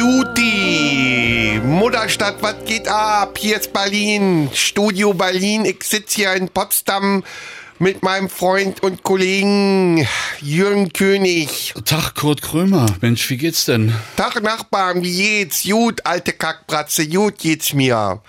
Juti, Mutterstadt, was geht ab? Hier ist Berlin, Studio Berlin. Ich sitze hier in Potsdam mit meinem Freund und Kollegen Jürgen König. Tag, Kurt Krömer. Mensch, wie geht's denn? Tag, Nachbarn, wie geht's? Gut, alte Kackbratze, gut geht's mir.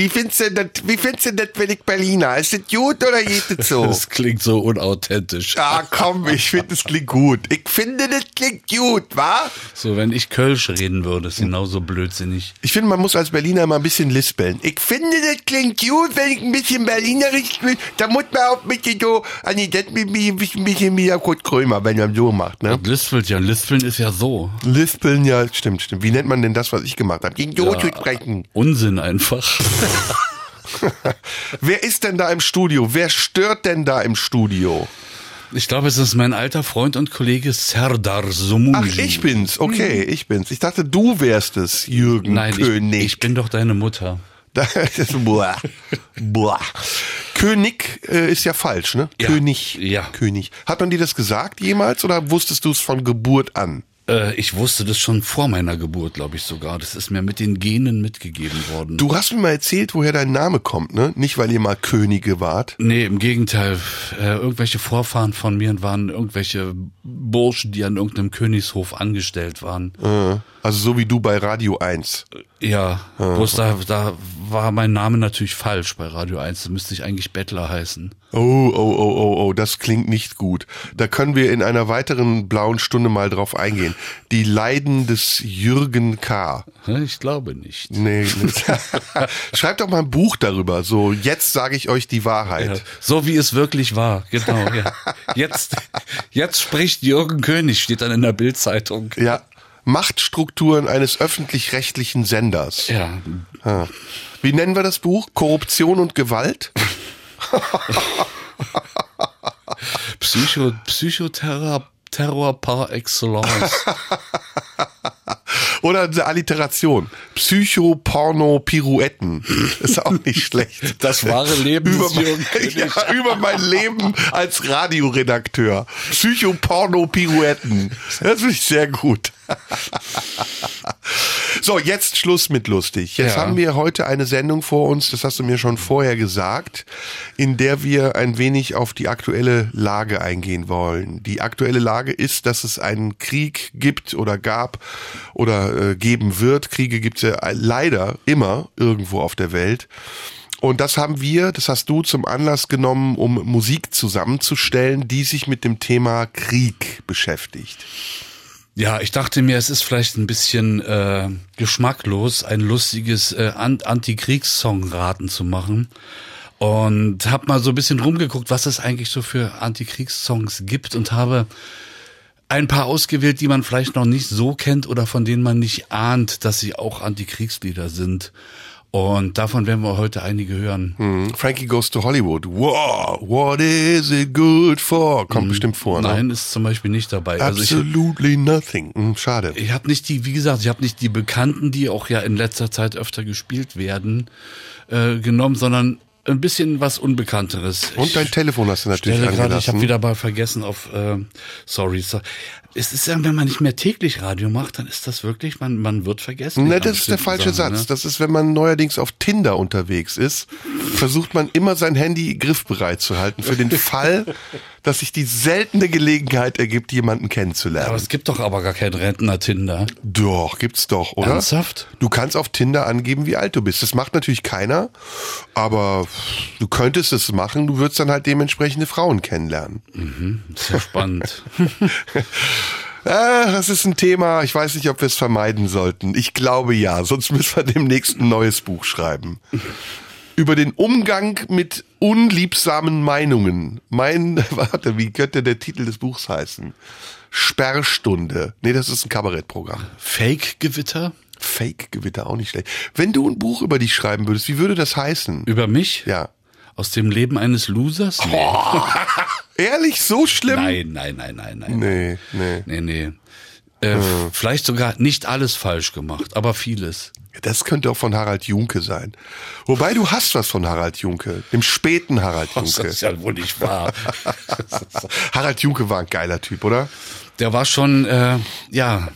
Wie findest du das, wie findest du das, wenn ich Berliner? Ist das gut oder geht das so? Das klingt so unauthentisch. Ah, komm, ich finde, es klingt gut. Ich finde, das klingt gut, wa? So, wenn ich Kölsch reden würde, ist genauso blödsinnig. Ich finde, man muss als Berliner immer ein bisschen lispeln. Ich finde, das klingt gut, wenn ich ein bisschen Berlinerisch bin. Da muss man auch ein bisschen so, ah nee, das ein bisschen, ein bisschen wie der Kurt Krömer, wenn man so macht, ne? Und Lispelt ja, Lispeln ist ja so. Lispeln, ja, stimmt, stimmt. Wie nennt man denn das, was ich gemacht habe? Gegen so Ja. zu sprechen. Unsinn einfach. Wer ist denn da im Studio? Wer stört denn da im Studio? Ich glaube, es ist mein alter Freund und Kollege Serdar Somunju. Ach, ich bin's. Okay, ich bin's. Ich dachte, du wärst es, Jürgen Nein, ich, König. ich bin doch deine Mutter. Boah, boah. König äh, ist ja falsch, ne? Ja. König. Ja. König. Hat man dir das gesagt jemals oder wusstest du es von Geburt an? Äh, ich wusste das schon vor meiner Geburt, glaube ich sogar. Das ist mir mit den Genen mitgegeben worden. Du hast mir mal erzählt, woher dein Name kommt, ne? Nicht, weil ihr mal Könige wart. Nee, im Gegenteil. Äh, irgendwelche Vorfahren von mir waren irgendwelche Burschen, die an irgendeinem Königshof angestellt waren. Äh, Also so wie du bei Radio 1. Ja, bloß da, da war mein Name natürlich falsch bei Radio 1. Da müsste ich eigentlich Bettler heißen. Oh, oh, oh, oh, oh, das klingt nicht gut. Da können wir in einer weiteren blauen Stunde mal drauf eingehen. Die Leiden des Jürgen K. Ich glaube nicht. Nee, nee. Schreibt doch mal ein Buch darüber. So, jetzt sage ich euch die Wahrheit. Ja, so wie es wirklich war, genau. Ja. Jetzt, jetzt spricht Jürgen König, steht dann in der Bildzeitung. Ja. Machtstrukturen eines öffentlich-rechtlichen Senders. Ja, Ah. Wie nennen wir das Buch? Korruption und Gewalt? Psycho, Psychoterror Terror par excellence. Oder eine Alliteration. Psycho-Porno-Pirouetten. Ist auch nicht schlecht. Das wahre Leben über mein, ja, über mein Leben als Radioredakteur. Psycho-Porno-Pirouetten. Das finde ich sehr gut. So, jetzt Schluss mit lustig. Jetzt Ja. haben wir heute eine Sendung vor uns, das hast du mir schon vorher gesagt, in der wir ein wenig auf die aktuelle Lage eingehen wollen. Die aktuelle Lage ist, dass es einen Krieg gibt oder gab oder äh, geben wird. Kriege gibt es ja leider immer irgendwo auf der Welt. Und das haben wir, das hast du zum Anlass genommen, um Musik zusammenzustellen, die sich mit dem Thema Krieg beschäftigt. Ja, ich dachte mir, es ist vielleicht ein bisschen äh, geschmacklos, ein lustiges äh, An- Antikriegssong-Raten zu machen. Und habe mal so ein bisschen rumgeguckt, was es eigentlich so für Antikriegssongs gibt und habe ein paar ausgewählt, die man vielleicht noch nicht so kennt oder von denen man nicht ahnt, dass sie auch Antikriegslieder sind. Und davon werden wir heute einige hören. Hm, Frankie Goes to Hollywood. Wow, what is it good for? Kommt bestimmt vor, ne? Nein, ist zum Beispiel nicht dabei. Also ich, Absolutely nothing. Hm, schade. Ich habe nicht die, wie gesagt, ich habe nicht die Bekannten, die auch ja in letzter Zeit öfter gespielt werden, äh, genommen, sondern ein bisschen was Unbekannteres. Und dein Telefon hast du natürlich stelle gerade, ich habe angelassen. wieder mal vergessen auf, äh, sorry, so. Es ist ja, wenn man nicht mehr täglich Radio macht, dann ist das wirklich, man, man wird vergessen. Ne, das ist der falsche Satz. Das ist, wenn man neuerdings auf Tinder unterwegs ist, versucht man immer sein Handy griffbereit zu halten für den Fall, dass sich die seltene Gelegenheit ergibt, jemanden Aber kennenzulernen. es gibt doch aber gar kein Rentner-Tinder. Doch, gibt's doch, oder? Ernsthaft? Du kannst auf Tinder angeben, wie alt du bist. Das macht natürlich keiner, aber du könntest es machen, du würdest dann halt dementsprechende Frauen kennenlernen. Sehr spannend. Ah, das ist ein Thema, ich weiß nicht, ob wir es vermeiden sollten. Ich glaube ja, sonst müssen wir demnächst ein neues Buch schreiben. Über den Umgang mit unliebsamen Meinungen. Mein, warte, wie könnte der Titel des Buchs heißen? Sperrstunde. Nee, das ist ein Kabarettprogramm. Fake-Gewitter? Fake-Gewitter auch nicht schlecht. Wenn du ein Buch über dich schreiben würdest, wie würde das heißen? Über mich? Ja. Aus dem Leben eines Losers? Nee. Ehrlich, so schlimm? Nein, nein, nein, nein, nein. Nee, nee. Nee, nee. Äh, Vielleicht sogar nicht alles falsch gemacht, aber vieles. Das könnte auch von Harald Junke sein. Wobei du hast was von Harald Junke, dem späten Harald Das Junke. ist ja wohl nicht wahr. Harald Junke war ein geiler Typ, oder? Der war schon, äh, ja,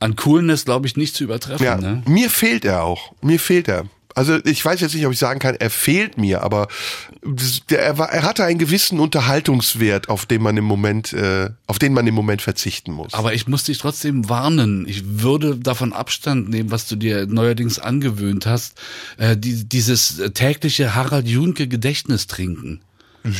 an Coolness, glaube ich, nicht zu übertreffen. Ja, Ne? mir fehlt er auch. Mir fehlt er. Also ich weiß jetzt nicht, ob ich sagen kann, er fehlt mir, aber er, war, er hatte einen gewissen Unterhaltungswert, auf den man im Moment, äh, auf den man im Moment verzichten muss. Aber ich muss dich trotzdem warnen. Ich würde davon Abstand nehmen, was du dir neuerdings angewöhnt hast. Äh, die, dieses tägliche Harald Junke Gedächtnis trinken.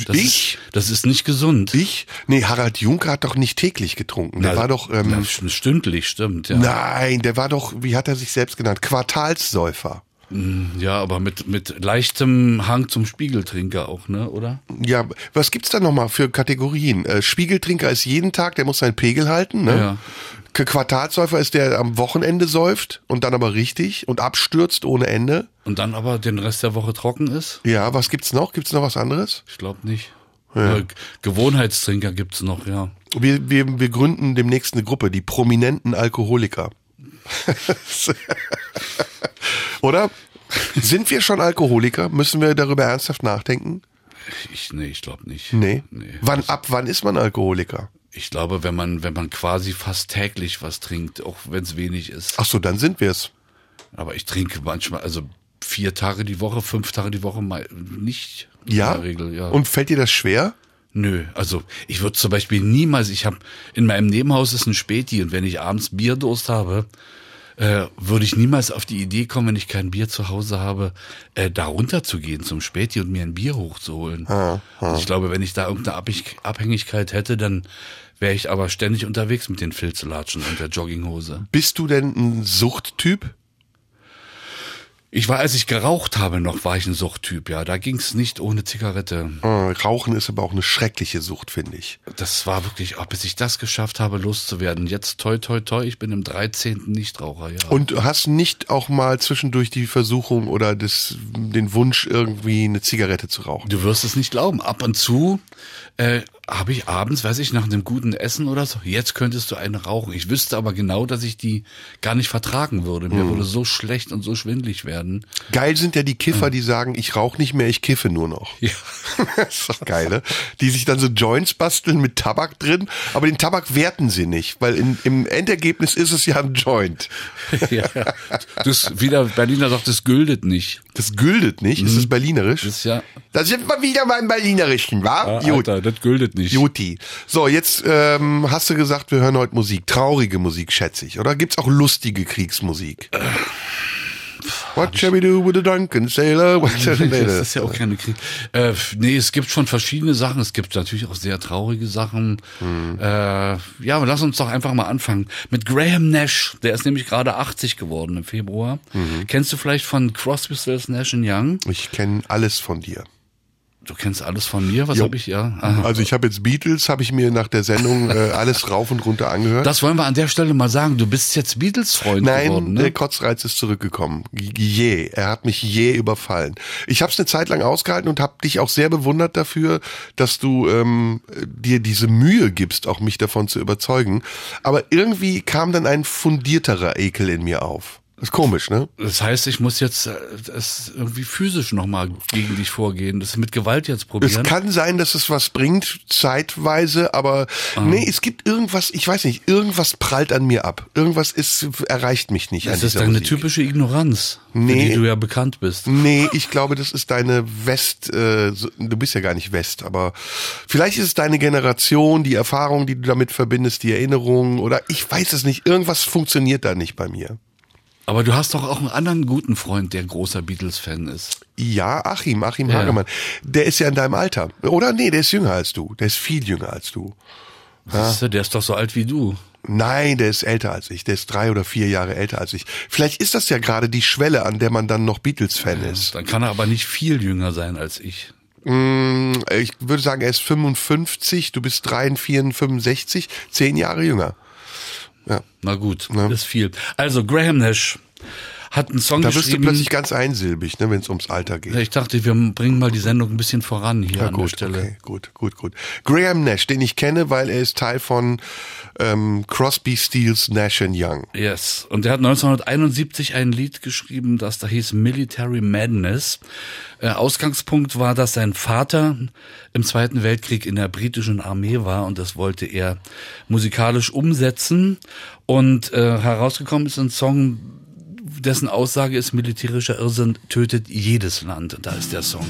Das ich? Ist, das ist nicht gesund. Ich? Nee, Harald Junke hat doch nicht täglich getrunken. Der Na, war doch, ähm, na, stündlich, stimmt, ja. nein, der war doch, wie hat er sich selbst genannt? Quartalssäufer. Ja, aber mit, mit leichtem Hang zum Spiegeltrinker auch, ne, oder? Ja, was gibt's da nochmal für Kategorien? Äh, Spiegeltrinker ist jeden Tag, der muss seinen Pegel halten, ne? Ja. Quartalsäufer ist der der am Wochenende säuft und dann aber richtig und abstürzt ohne Ende. Und dann aber den Rest der Woche trocken ist? Ja, was gibt's noch? Gibt's noch was anderes? Ich glaube nicht. Äh, Gewohnheitstrinker gibt's noch, ja. Wir, wir, wir gründen demnächst eine Gruppe, die prominenten Alkoholiker. Oder? Sind wir schon Alkoholiker? Müssen wir darüber ernsthaft nachdenken? Ich, nee, ich glaube nicht. Nee. nee. Wann, ab wann ist man Alkoholiker? Ich glaube, wenn man, wenn man quasi fast täglich was trinkt, auch wenn es wenig ist. Ach so, dann sind wir's. Aber ich trinke manchmal, also vier Tage die Woche, fünf Tage die Woche mal nicht. Ja? In der Regel, ja. Und fällt dir das schwer? Nö, also ich würde zum Beispiel niemals, ich habe in meinem Nebenhaus ist ein Späti und wenn ich abends Bierdurst habe, äh, würde ich niemals auf die Idee kommen, wenn ich kein Bier zu Hause habe, äh, da runterzugehen zum Späti und mir ein Bier hochzuholen. Also ich glaube, wenn ich da irgendeine Abhängig- Abhängigkeit hätte, dann wäre ich aber ständig unterwegs mit den Filzlatschen und der Jogginghose. Bist du denn ein Suchttyp? Ich war, als ich geraucht habe noch, war ich ein Suchttyp, ja. Da ging's nicht ohne Zigarette. Äh, Rauchen ist aber auch eine schreckliche Sucht, finde ich. Das war wirklich, auch bis ich das geschafft habe, loszuwerden. Jetzt toi toi toi, ich bin im 13. Nichtraucher, ja. Und du hast nicht auch mal zwischendurch die Versuchung oder das, den Wunsch, irgendwie eine Zigarette zu rauchen? Du wirst es nicht glauben. Ab und zu äh, habe ich abends, weiß ich, nach einem guten Essen oder so, jetzt könntest du eine rauchen. Ich wüsste aber genau, dass ich die gar nicht vertragen würde. Mir würde so schlecht und so schwindlig werden. Geil sind ja die Kiffer, die sagen, ich rauche nicht mehr, ich kiffe nur noch. Ja. das ist doch geil, ne? Die sich dann so Joints basteln mit Tabak drin, aber den Tabak werten sie nicht, weil in, im Endergebnis ist es ja ein Joint. ja. Das, wie der Berliner sagt, das güldet nicht. Das güldet nicht, ist es berlinerisch? Das ist ja, Da sind wir wieder beim Berlinerischen, wa? ah, Alter, das güldet nicht. Juti. So, jetzt ähm, hast du gesagt, wir hören heute Musik. Traurige Musik, schätze ich. Oder gibt's auch lustige Kriegsmusik? What shall we do with a drunken sailor? What shall we do? Das ist ja auch keine Krieg. Äh, nee, es gibt schon verschiedene Sachen. Es gibt natürlich auch sehr traurige Sachen. Mhm. Äh, ja, aber lass uns doch einfach mal anfangen. Mit Graham Nash. Der ist nämlich gerade 80 geworden im Februar. Mhm. Kennst du vielleicht von Crosby, Stills, Nash Young? Ich kenne alles von dir. Du kennst alles von mir. Was habe ich? Ja. Aha. Also ich habe jetzt Beatles, habe ich mir nach der Sendung äh, alles rauf und runter angehört. Das wollen wir an der Stelle mal sagen. Du bist jetzt Beatles-Freund Nein, geworden, ne? der Kotzreiz ist zurückgekommen. Je, er hat mich je überfallen. Ich habe es eine Zeit lang ausgehalten und habe dich auch sehr bewundert dafür, dass du ähm, dir diese Mühe gibst, auch mich davon zu überzeugen. Aber irgendwie kam dann ein fundierterer Ekel in mir auf. Ist komisch, ne? Das heißt, ich muss jetzt äh, das irgendwie physisch nochmal gegen dich vorgehen. Das mit Gewalt jetzt Es probieren. kann sein, dass es was bringt, zeitweise, aber nee, es gibt irgendwas, ich weiß nicht, irgendwas prallt an mir ab. Irgendwas ist, erreicht mich nicht. Das ist deine Musik. typische Ignoranz, für Nee. die du ja bekannt bist. Nee, ich glaube, das ist deine West, äh, du bist ja gar nicht West, aber vielleicht ist es deine Generation, die Erfahrung, die du damit verbindest, die Erinnerungen oder ich weiß es nicht, irgendwas funktioniert da nicht bei mir. Aber du hast doch auch einen anderen guten Freund, der großer Beatles-Fan ist. Ja, Achim, Achim Ja. Hagemann, der ist ja in deinem Alter. Oder? Nee, der ist jünger als du. Der ist viel jünger als du. Siehst du, der ist doch so alt wie du. Nein, der ist älter als ich. Der ist drei oder vier Jahre älter als ich. Vielleicht ist das ja gerade die Schwelle, an der man dann noch Beatles-Fan ist. Dann kann er aber nicht viel jünger sein als ich. Mm, Ich würde sagen, er ist 55, du bist 43, 65, zehn Jahre jünger. Ja. Na gut, ist viel. Also Graham Nash hat einen Song Da wirst du geschrieben. plötzlich ganz einsilbig, ne, wenn es ums Alter geht. ich dachte, wir bringen mal die Sendung ein bisschen voran hier Ja, an gut, der Stelle. okay, gut, gut, gut. Graham Nash, den ich kenne, weil er ist Teil von ähm, Crosby, Stills, Nash Young. Yes. Und er hat 1971 ein Lied geschrieben, das da hieß Military Madness. Äh, Ausgangspunkt war, dass sein Vater im Zweiten Weltkrieg in der britischen Armee war und das wollte er musikalisch umsetzen. Und äh, herausgekommen ist ein Song, dessen Aussage ist, militärischer Irrsinn tötet jedes Land. Da ist der Song.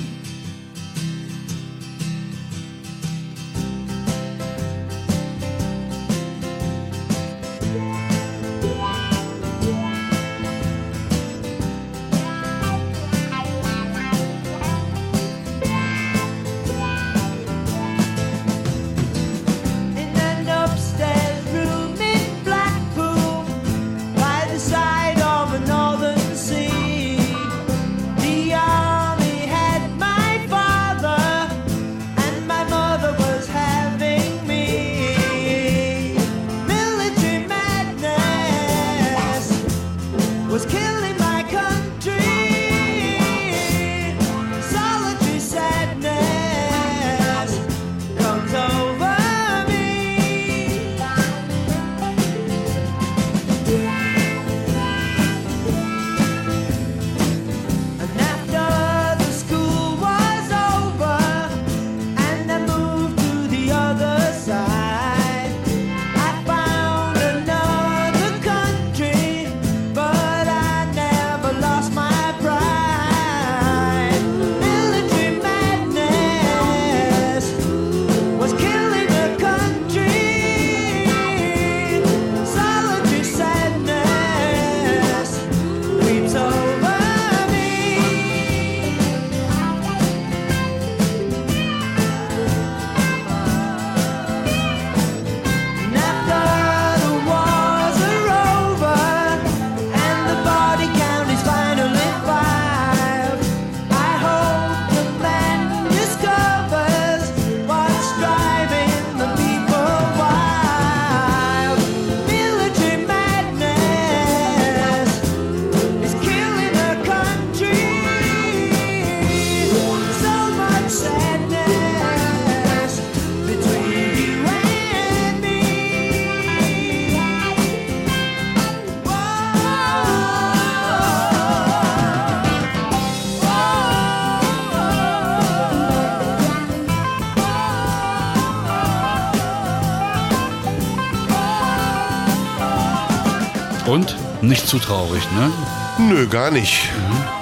Nicht zu traurig, ne? Nö, gar nicht.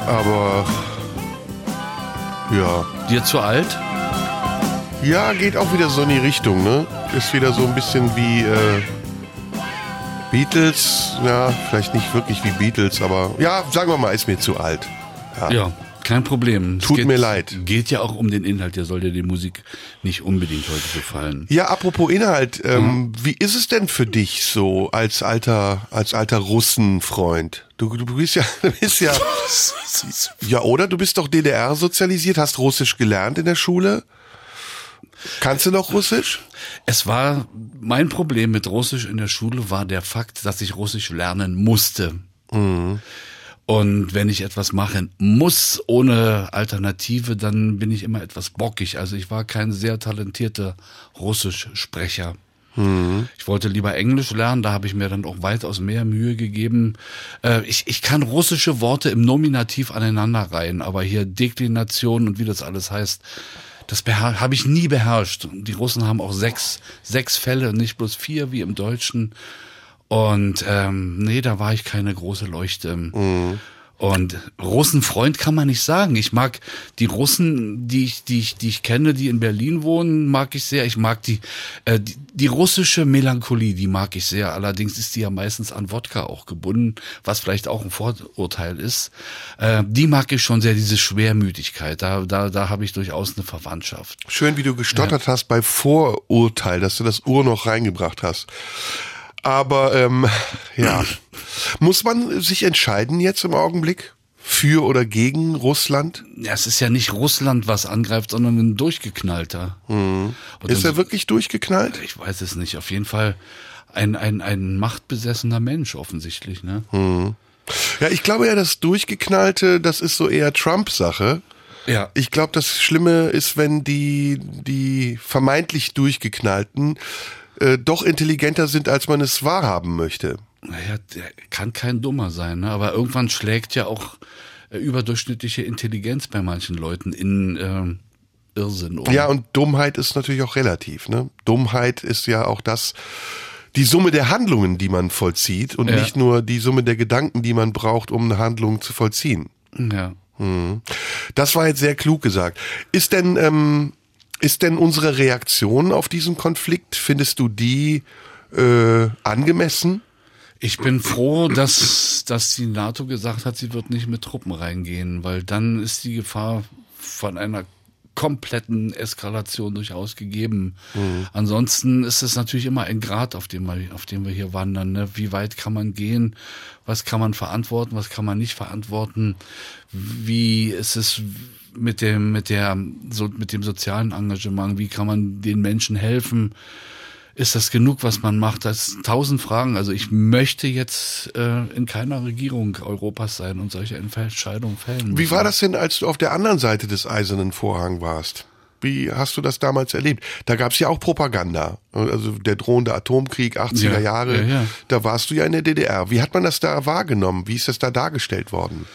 Aber ja. Dir zu alt? Ja, geht auch wieder so in die Richtung, ne? Ist wieder so ein bisschen wie äh, Beatles. Ja, vielleicht nicht wirklich wie Beatles, aber ja, sagen wir mal, ist mir zu alt. Ja, kein Problem. Es Tut geht, mir leid. Geht ja auch um den Inhalt, der soll dir die Musik nicht unbedingt heute gefallen. Ja, apropos Inhalt, ähm, Mhm. wie ist es denn für dich so als alter, als alter Russenfreund? Du, du bist ja, du bist ja, ja, oder? Du bist doch DDR sozialisiert, hast Russisch gelernt in der Schule. Kannst du noch Russisch? Es war, mein Problem mit Russisch in der Schule war der Fakt, dass ich Russisch lernen musste. Und wenn ich etwas machen muss ohne Alternative, dann bin ich immer etwas bockig. Also ich war kein sehr talentierter Russischsprecher. Ich wollte lieber Englisch lernen, da habe ich mir dann auch weitaus mehr Mühe gegeben. Äh, ich, ich kann russische Worte im Nominativ aneinanderreihen, aber hier Deklination und wie das alles heißt, das habe ich nie beherrscht. Die Russen haben auch sechs, sechs Fälle, nicht bloß vier wie im Deutschen. Und ähm, nee, da war ich keine große Leuchte. Und Russenfreund kann man nicht sagen. Ich mag die Russen, die ich, die ich, die ich kenne, die in Berlin wohnen, mag ich sehr. Ich mag die, äh, die, die russische Melancholie, die mag ich sehr. Allerdings ist die ja meistens an Wodka auch gebunden, was vielleicht auch ein Vorurteil ist. Äh, die mag ich schon sehr, diese Schwermütigkeit. Da, da, da habe ich durchaus eine Verwandtschaft. Schön, wie du gestottert hast bei Vorurteil, dass du das Ur noch reingebracht hast. Aber ähm, ja, muss man sich entscheiden jetzt im Augenblick für oder gegen Russland? Ja, es ist ja nicht Russland, was angreift, sondern ein durchgeknallter. Und Ist er wirklich durchgeknallt? Ich weiß es nicht. Auf jeden Fall ein, ein, ein machtbesessener Mensch offensichtlich, ne? Ja, ich glaube ja, das Durchgeknallte, das ist so eher Trump-Sache. Ja. Ich glaube, das Schlimme ist, wenn die, die vermeintlich Durchgeknallten äh, doch intelligenter sind, als man es wahrhaben möchte. Naja, der kann kein Dummer sein, ne? aber irgendwann schlägt ja auch äh, überdurchschnittliche Intelligenz bei manchen Leuten in ähm, Irrsinn um. Ja, und Dummheit ist natürlich auch relativ. Ne? Dummheit ist ja auch das, die Summe der Handlungen, die man vollzieht und Ja. nicht nur die Summe der Gedanken, die man braucht, um eine Handlung zu vollziehen. ja. Das war jetzt sehr klug gesagt. Ist denn, ähm, ist denn unsere Reaktion auf diesen Konflikt, findest du die äh, angemessen? Ich bin froh, dass, dass die NATO gesagt hat, sie wird nicht mit Truppen reingehen, weil dann ist die Gefahr von einer kompletten Eskalation durchaus gegeben. Ansonsten ist es natürlich immer ein Grad, auf dem wir, auf dem wir hier wandern. Ne? Wie weit kann man gehen? Was kann man verantworten? Was kann man nicht verantworten? Wie ist es mit dem, mit der, so, mit dem sozialen Engagement? Wie kann man den Menschen helfen? ist das genug, was man macht? Das sind tausend Fragen. Also ich möchte jetzt äh, in keiner Regierung Europas sein und solche Entscheidungen fällen. Wie war das denn, als du auf der anderen Seite des eisernen Vorhang warst? Wie hast du das damals erlebt? Da gab es ja auch Propaganda. Also der drohende Atomkrieg 80er Ja, Jahre. ja, ja. Da warst du ja in der DDR. Wie hat man das da wahrgenommen? Wie ist das da dargestellt worden?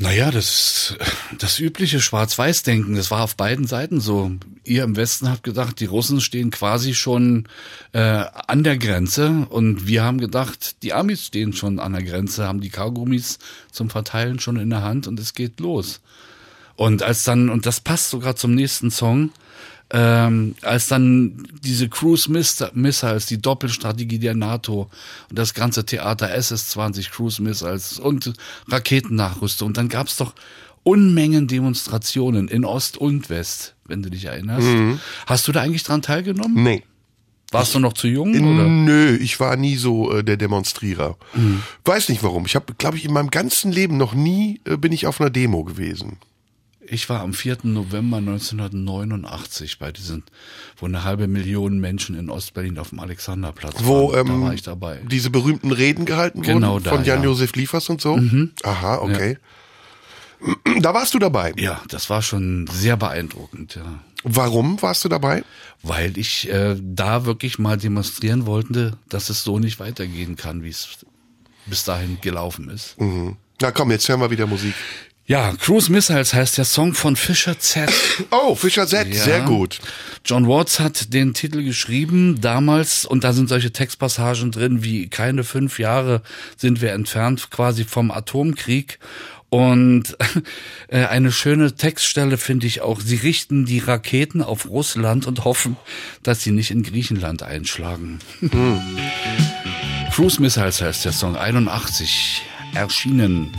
Naja, das, das übliche Schwarz-Weiß-Denken, das war auf beiden Seiten so. Ihr im Westen habt gedacht, die Russen stehen quasi schon äh, an der Grenze und wir haben gedacht, die Amis stehen schon an der Grenze, haben die Kaugummis zum Verteilen schon in der Hand und es geht los. Und als dann, und das passt sogar zum nächsten Song, ähm, als dann diese Cruise Miss- Missiles, die Doppelstrategie der NATO und das ganze Theater SS-20 Cruise Missiles und Raketennachrüstung. Und dann gab's doch Unmengen Demonstrationen in Ost und West, wenn du dich erinnerst. Hast du da eigentlich dran teilgenommen? Nee. Warst du noch zu jung? Oder? Nö, ich war nie so äh, der Demonstrierer. Weiß nicht warum. Ich habe, glaube ich, in meinem ganzen Leben noch nie äh, bin ich auf einer Demo gewesen. Ich war am 4. November 1989 bei diesen, wo eine halbe Million Menschen in Ostberlin auf dem Alexanderplatz Wo waren. Da ähm, war ich dabei. diese berühmten Reden gehalten Genau wurden da, von ja. Mhm. Jan-Josef Liefers und so. Aha, okay. Da warst du dabei. Ja, das war schon sehr beeindruckend, ja. Warum warst du dabei? Weil ich äh, da wirklich mal demonstrieren wollte, dass es so nicht weitergehen kann, wie es bis dahin gelaufen ist. Na komm, jetzt hören wir wieder Musik. Ja, Cruise Missiles heißt der Song von Fischer Z. Oh, Fischer Z, Ja. sehr gut. John Watts hat den Titel geschrieben damals und da sind solche Textpassagen drin wie keine fünf Jahre sind wir entfernt quasi vom Atomkrieg. Und äh, eine schöne Textstelle finde ich auch, sie richten die Raketen auf Russland und hoffen, dass sie nicht in Griechenland einschlagen. Cruise Missiles heißt der Song 81, erschienen.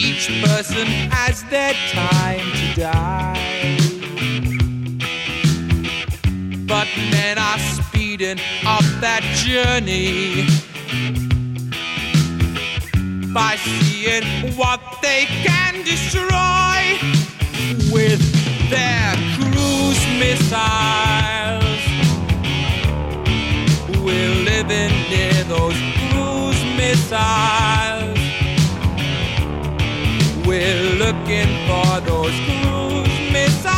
Each person has their time to die. But men are speeding up that journey by seeing what they can destroy with their cruise missiles. We're living near those missiles. We're looking for those cruise missiles.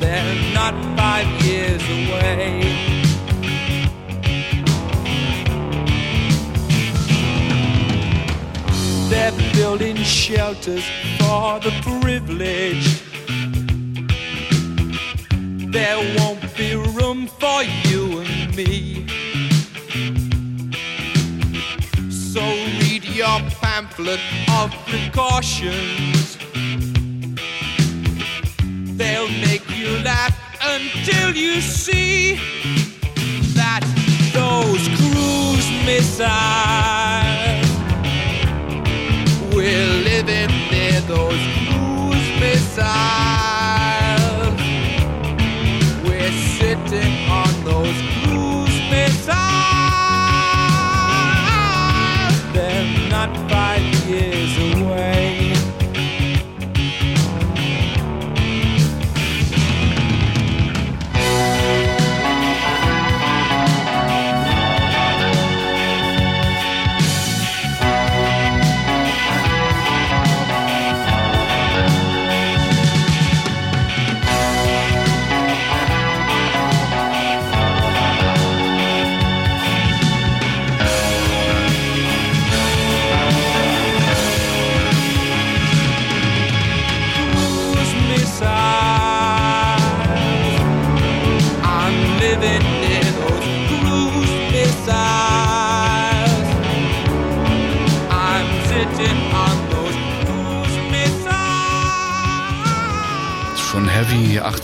They're not five years away. They're building shelters for the privileged. There won't be room for you and me. So read your pamphlet of precautions. They'll make you laugh until you see that those cruise missiles we're living near those cruise missiles we're sitting on those cruise missiles fight.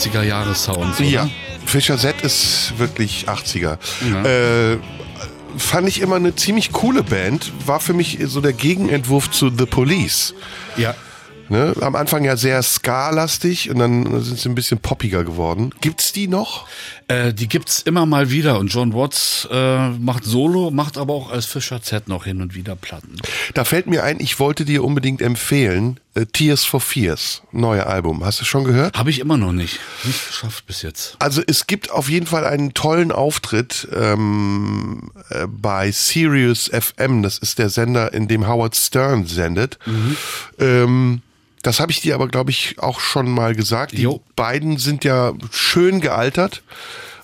80er-Jahres-Sound. Ja, Fischer Z ist wirklich 80er. Mhm. Äh, fand ich immer eine ziemlich coole Band, war für mich so der Gegenentwurf zu The Police. Ja. Ne? Am Anfang ja sehr ska-lastig und dann sind sie ein bisschen poppiger geworden. Gibt's die noch? Äh, die gibt's immer mal wieder und John Watts äh, macht Solo, macht aber auch als Fischer Z noch hin und wieder Platten. Da fällt mir ein, ich wollte dir unbedingt empfehlen, Tears for Fears, neue Album. Hast du schon gehört? Habe ich immer noch nicht. Nicht geschafft bis jetzt. Also es gibt auf jeden Fall einen tollen Auftritt ähm, äh, bei Sirius FM. Das ist der Sender, in dem Howard Stern sendet. Ähm, das habe ich dir aber, glaube ich, auch schon mal gesagt. Die Jo. beiden sind ja schön gealtert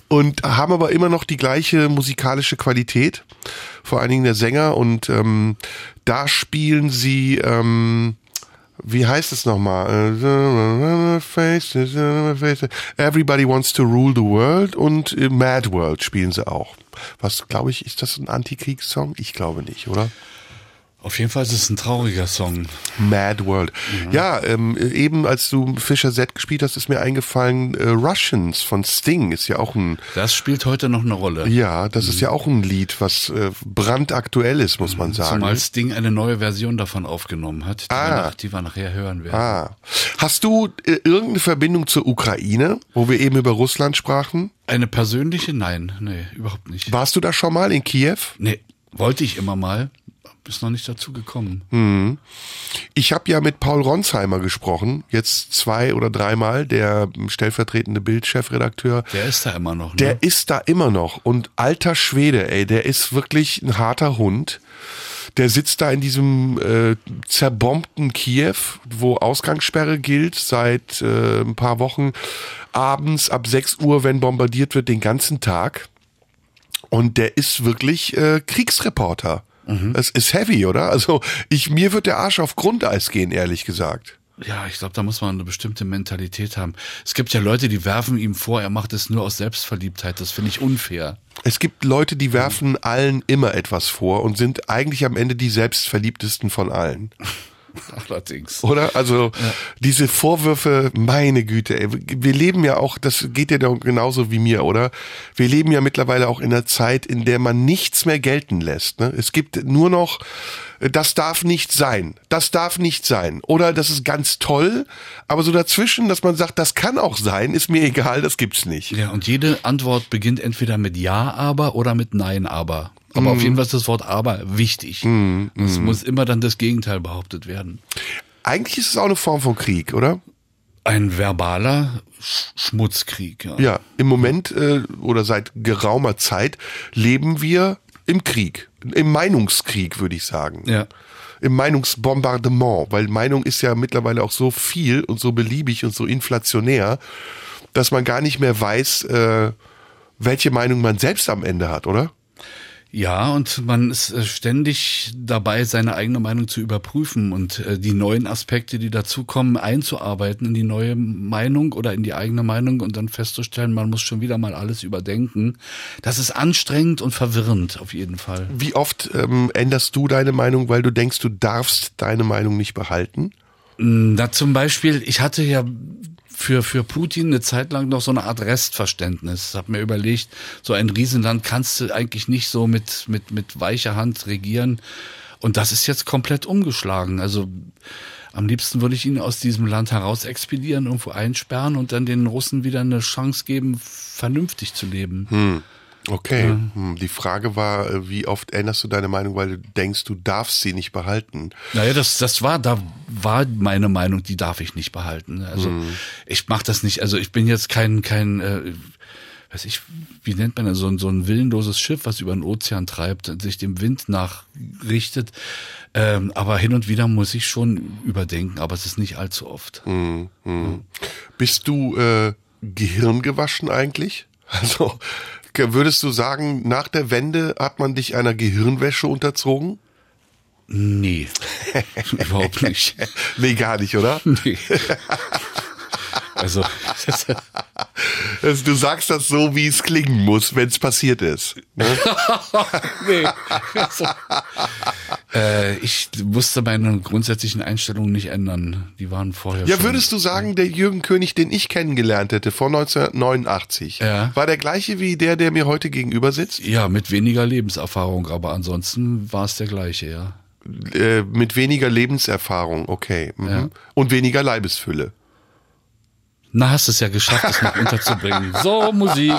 und haben aber immer noch die gleiche musikalische Qualität. Vor allen Dingen der Sänger. Und ähm, da spielen sie... Ähm, wie heißt es nochmal? Everybody Wants to Rule the World und Mad World spielen sie auch. Was glaube ich, ist das ein Antikriegssong? Ich glaube nicht, oder? Auf jeden Fall ist es ein trauriger Song. Mad World. Ja, ähm, eben als du Fischer Z gespielt hast, ist mir eingefallen, äh, Russians von Sting ist ja auch ein, Das spielt heute noch eine Rolle. ja, das ist ja auch ein Lied, was äh, brandaktuell ist, muss man sagen. Zumal Sting eine neue Version davon aufgenommen hat, die, Ah. wir, nach, die wir nachher hören werden. Ah. Hast du äh, irgendeine Verbindung zur Ukraine, wo wir eben über Russland sprachen? Eine persönliche? Nein, nee, überhaupt nicht. Warst du da schon mal in Kiew? Nee, wollte ich immer mal, ist noch nicht dazu gekommen. Ich habe ja mit Paul Ronsheimer gesprochen, jetzt zwei oder dreimal, der stellvertretende Bildchefredakteur. Der ist da immer noch, ne? Der ist da immer noch und alter Schwede, ey, der ist wirklich ein harter Hund. Der sitzt da in diesem äh, zerbombten Kiew, wo Ausgangssperre gilt seit äh, ein paar Wochen. Abends ab 6 Uhr, wenn bombardiert wird, den ganzen Tag. Und der ist wirklich äh, Kriegsreporter. Es ist heavy, oder? Also ich mir wird der Arsch auf Grundeis gehen, ehrlich gesagt. Ja, ich glaube, da muss man eine bestimmte Mentalität haben. Es gibt ja Leute, die werfen ihm vor, er macht es nur aus Selbstverliebtheit. Das finde ich unfair. Es gibt Leute, die werfen allen immer etwas vor und sind eigentlich am Ende die selbstverliebtesten von allen. Allerdings. Oder? Also diese Vorwürfe, meine Güte, ey, wir leben ja auch, das geht ja doch genauso wie mir, oder? Wir leben ja mittlerweile auch in einer Zeit, in der man nichts mehr gelten lässt. Ne? Es gibt nur noch, äh, das darf nicht sein, das darf nicht sein. Oder das ist ganz toll, aber so dazwischen, dass man sagt, das kann auch sein, ist mir egal, das gibt's nicht. Ja, und jede Antwort beginnt entweder mit Ja, aber oder mit Nein, aber. Aber auf jeden Fall ist das Wort aber wichtig. Es muss immer dann das Gegenteil behauptet werden. Eigentlich ist es auch eine Form von Krieg, oder? Ein verbaler Sch Schmutzkrieg. Ja. Ja, im Moment äh, oder seit geraumer Zeit leben wir im Krieg, im Meinungskrieg, würde ich sagen. ja. Im Meinungsbombardement, weil Meinung ist ja mittlerweile auch so viel und so beliebig und so inflationär, dass man gar nicht mehr weiß, äh, welche Meinung man selbst am Ende hat, oder? Ja, und man ist äh, ständig dabei, seine eigene Meinung zu überprüfen und äh, die neuen Aspekte, die dazukommen, einzuarbeiten in die neue Meinung oder in die eigene Meinung und dann festzustellen, man muss schon wieder mal alles überdenken. Das ist anstrengend und verwirrend auf jeden Fall. Wie oft ähm, änderst du deine Meinung, weil du denkst, du darfst deine Meinung nicht behalten? Na, zum Beispiel, ich hatte ja für, für Putin eine Zeit lang noch so eine Art Restverständnis. Hab mir überlegt, so ein Riesenland kannst du eigentlich nicht so mit, mit, mit weicher Hand regieren. und das ist jetzt komplett umgeschlagen. Also am liebsten würde ich ihn aus diesem Land heraus expedieren, irgendwo einsperren und dann den Russen wieder eine Chance geben, vernünftig zu leben. Hm. Okay, hm. die Frage war, äh, wie oft änderst du deine Meinung, weil du denkst, du darfst sie nicht behalten? Naja, das, das war, da war meine Meinung, die darf ich nicht behalten. Also Hm. ich mach das nicht, also ich bin jetzt kein, kein, äh, weiß ich, wie nennt man das, so ein, so ein willenloses Schiff, was über den Ozean treibt und sich dem Wind nachrichtet. Ähm, aber hin und wieder muss ich schon überdenken, aber es ist nicht allzu oft. Hm, hm. Bist du äh, gehirngewaschen eigentlich? Also würdest du sagen, nach der Wende hat man dich einer Gehirnwäsche unterzogen? Nee, überhaupt nicht. Nee, gar nicht, oder? Nee. Also, Also, du sagst das so, wie es klingen muss, wenn es passiert ist. Ne? nee. Also, äh, ich musste meine grundsätzlichen Einstellungen nicht ändern. Die waren vorher Ja, schon. würdest du sagen, der Jürgen König, den ich kennengelernt hätte vor 1989, Ja. war der gleiche wie der, der mir heute gegenüber sitzt? Ja, mit weniger Lebenserfahrung, aber ansonsten war es der gleiche, ja. Äh, mit weniger Lebenserfahrung, okay. Mhm. Ja. Und weniger Leibesfülle. Na, hast es ja geschafft, es noch unterzubringen. So, Musik.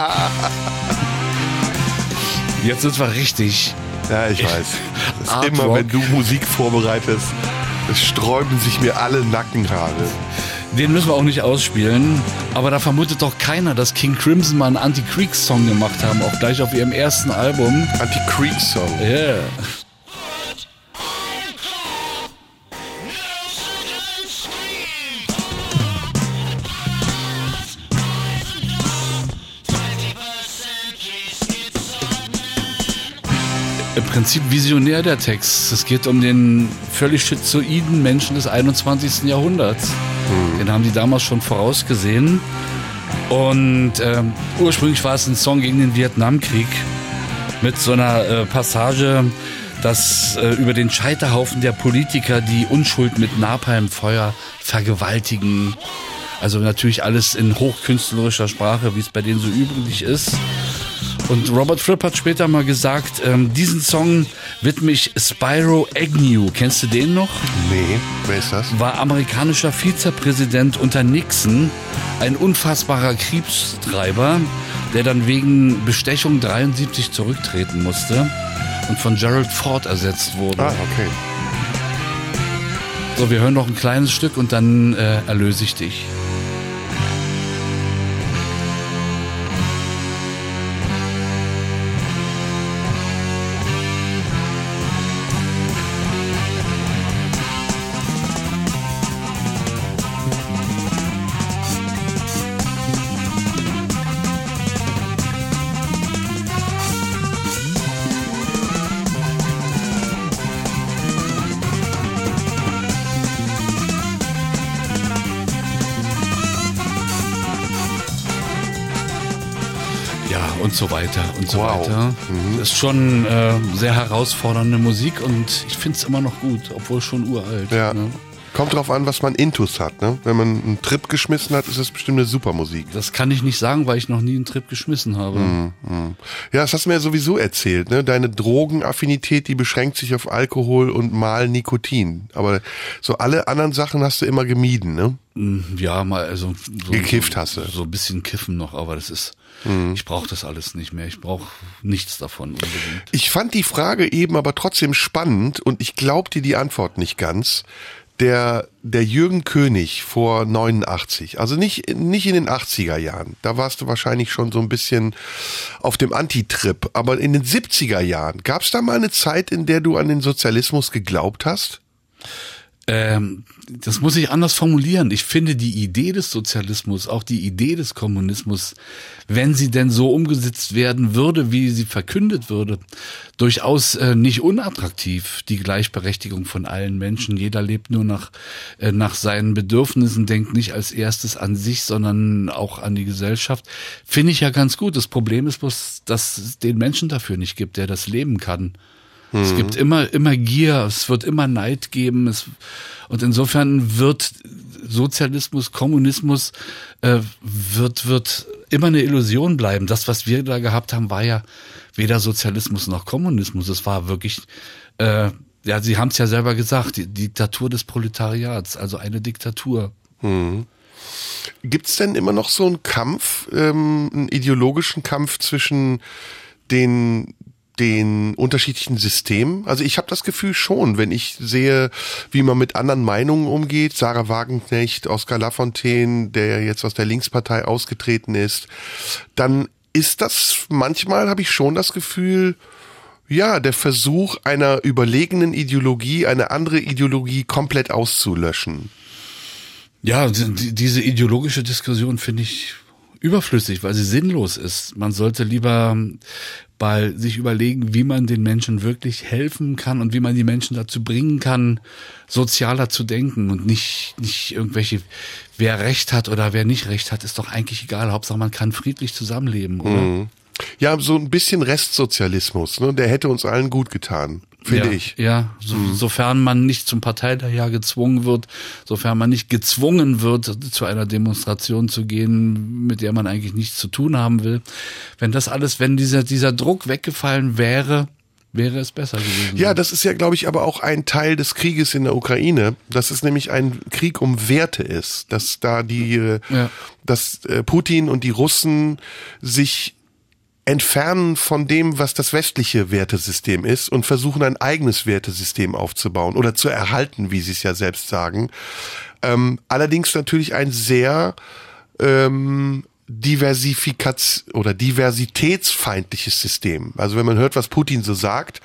Jetzt sind wir richtig. Ja, ich weiß. Ist Art immer, wenn du Musik vorbereitest, es sträuben sich mir alle Nackenhaare. Den müssen wir auch nicht ausspielen. Aber da vermutet doch keiner, dass King Crimson mal einen Anti-Creek-Song gemacht haben, auch gleich auf ihrem ersten Album. Anti-Creek-Song. Yeah. Prinzip visionär der Text. Es geht um den völlig schizoiden Menschen des 21. Jahrhunderts. Den haben die damals schon vorausgesehen. Und ähm, ursprünglich war es ein Song gegen den Vietnamkrieg mit so einer äh, Passage, dass äh, über den Scheiterhaufen der Politiker die Unschuld mit Napalmfeuer vergewaltigen. Also natürlich alles in hochkünstlerischer Sprache, wie es bei denen so üblich ist. Und Robert Fripp hat später mal gesagt, ähm, diesen Song widme ich Spyro Agnew. Kennst du den noch? Nee, wer ist das? war amerikanischer Vizepräsident unter Nixon, ein unfassbarer Kriegstreiber, der dann wegen Bestechung 73 zurücktreten musste und von Gerald Ford ersetzt wurde. Ah, okay. So, wir hören noch ein kleines Stück und dann äh, erlöse ich dich. So weiter und so Wow. weiter. Das ist schon äh, sehr herausfordernde Musik und ich finde es immer noch gut, obwohl schon uralt. Ja. Ne? Kommt drauf an, was man Intus hat. Ne? Wenn man einen Trip geschmissen hat, ist das bestimmt eine super Musik. Das kann ich nicht sagen, weil ich noch nie einen Trip geschmissen habe. Ja, das hast du mir ja sowieso erzählt. Ne? Deine Drogenaffinität, die beschränkt sich auf Alkohol und mal Nikotin. Aber so alle anderen Sachen hast du immer gemieden. Ne? Ja, mal also so, Gekifft hast du. So ein bisschen kiffen noch, aber das ist ich brauche das alles nicht mehr. Ich brauche nichts davon unbedingt. Ich fand die Frage eben aber trotzdem spannend und ich glaub dir die Antwort nicht ganz. Der, der Jürgen König vor 89, also nicht, nicht in den 80er Jahren, da warst du wahrscheinlich schon so ein bisschen auf dem Antitrip, aber in den 70er Jahren, gab es da mal eine Zeit, in der du an den Sozialismus geglaubt hast? Ähm, das muss ich anders formulieren. Ich finde die Idee des Sozialismus, auch die Idee des Kommunismus, wenn sie denn so umgesetzt werden würde, wie sie verkündet würde, durchaus äh, nicht unattraktiv. Die Gleichberechtigung von allen Menschen. Jeder lebt nur nach, äh, nach seinen Bedürfnissen, denkt nicht als erstes an sich, sondern auch an die Gesellschaft. Finde ich ja ganz gut. Das Problem ist bloß, dass es den Menschen dafür nicht gibt, der das leben kann. Es gibt immer, immer Gier, es wird immer Neid geben. Es, und insofern wird Sozialismus, Kommunismus, äh, wird, wird immer eine Illusion bleiben. Das, was wir da gehabt haben, war ja weder Sozialismus noch Kommunismus. Es war wirklich äh, ja, Sie haben es ja selber gesagt, die Diktatur des Proletariats, also eine Diktatur. Gibt's denn immer noch so einen Kampf, ähm, einen ideologischen Kampf zwischen den den unterschiedlichen Systemen? Also ich habe das Gefühl schon, wenn ich sehe, wie man mit anderen Meinungen umgeht. Sarah Wagenknecht, Oskar Lafontaine, der jetzt aus der Linkspartei ausgetreten ist, dann ist das manchmal, habe ich schon das Gefühl, ja, der Versuch einer überlegenen Ideologie, eine andere Ideologie komplett auszulöschen. Ja, die, diese ideologische Diskussion finde ich überflüssig, weil sie sinnlos ist. Man sollte lieber bei sich überlegen, wie man den Menschen wirklich helfen kann und wie man die Menschen dazu bringen kann, sozialer zu denken und nicht, nicht irgendwelche, wer Recht hat oder wer nicht Recht hat, ist doch eigentlich egal. Hauptsache man kann friedlich zusammenleben, oder? Ja, so ein bisschen Restsozialismus, ne? Der hätte uns allen gut getan, finde ja, ich. Ja, so, sofern man nicht zum Parteidaher gezwungen wird, sofern man nicht gezwungen wird, zu einer Demonstration zu gehen, mit der man eigentlich nichts zu tun haben will. Wenn das alles, wenn dieser, dieser Druck weggefallen wäre, wäre es besser gewesen. Ja, das ist ja, glaube ich, aber auch ein Teil des Krieges in der Ukraine, dass es nämlich ein Krieg um Werte ist, dass da die, äh, Ja. dass äh, Putin und die Russen sich entfernen von dem, was das westliche Wertesystem ist und versuchen ein eigenes Wertesystem aufzubauen oder zu erhalten, wie sie es ja selbst sagen. Allerdings natürlich ein sehr ähm, Diversifikats oder diversitätsfeindliches System. Also wenn man hört, was Putin so sagt,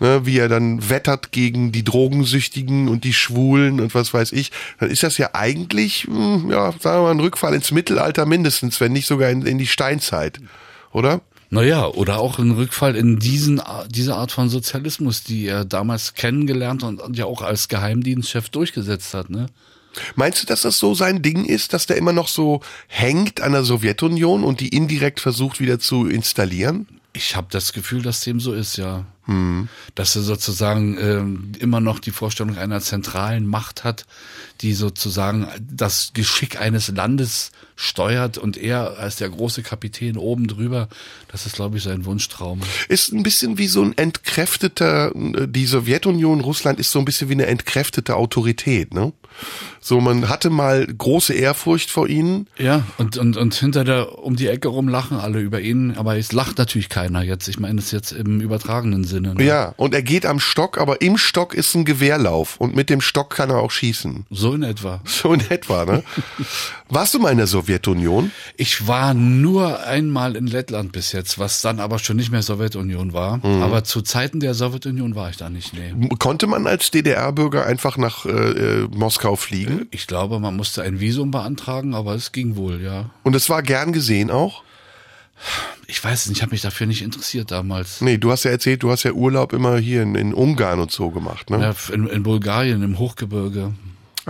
ne, wie er dann wettert gegen die Drogensüchtigen und die Schwulen und was weiß ich, dann ist das ja eigentlich, hm, ja, sagen wir mal, ein Rückfall ins Mittelalter mindestens, wenn nicht sogar in, in die Steinzeit, oder? Naja, oder auch ein Rückfall in diesen, diese Art von Sozialismus, die er damals kennengelernt und ja auch als Geheimdienstchef durchgesetzt hat, ne? Meinst du, dass das so sein Ding ist, dass der immer noch so hängt an der Sowjetunion und die indirekt versucht wieder zu installieren? Ich habe das Gefühl, dass dem so ist, ja. Dass er sozusagen ähm, immer noch die Vorstellung einer zentralen Macht hat, die sozusagen das Geschick eines Landes steuert und er als der große Kapitän oben drüber, das ist, glaube ich, sein Wunschtraum. Ist ein bisschen wie so ein entkräfteter, die Sowjetunion, Russland ist so ein bisschen wie eine entkräftete Autorität, ne? So, man hatte mal große Ehrfurcht vor ihnen. Ja, und, und, und hinter der, um die Ecke rum lachen alle über ihn, aber es lacht natürlich keiner jetzt. Ich meine es jetzt im übertragenen Sinne. Ne? Ja, und er geht am Stock, aber im Stock ist ein Gewehrlauf und mit dem Stock kann er auch schießen. So in etwa. So in etwa, ne? Warst du mal in der Sowjetunion? Ich war nur einmal in Lettland bis jetzt, was dann aber schon nicht mehr Sowjetunion war. Aber zu Zeiten der Sowjetunion war ich da nicht, nee. Konnte man als DDR-Bürger einfach nach äh, äh, Moskau fliegen? Ich glaube, man musste ein Visum beantragen, aber es ging wohl, ja. Und es war gern gesehen auch? Ich weiß es nicht, ich habe mich dafür nicht interessiert damals. Nee, du hast ja erzählt, du hast ja Urlaub immer hier in, in Ungarn und so gemacht, ne? Ja, in, in Bulgarien, im Hochgebirge.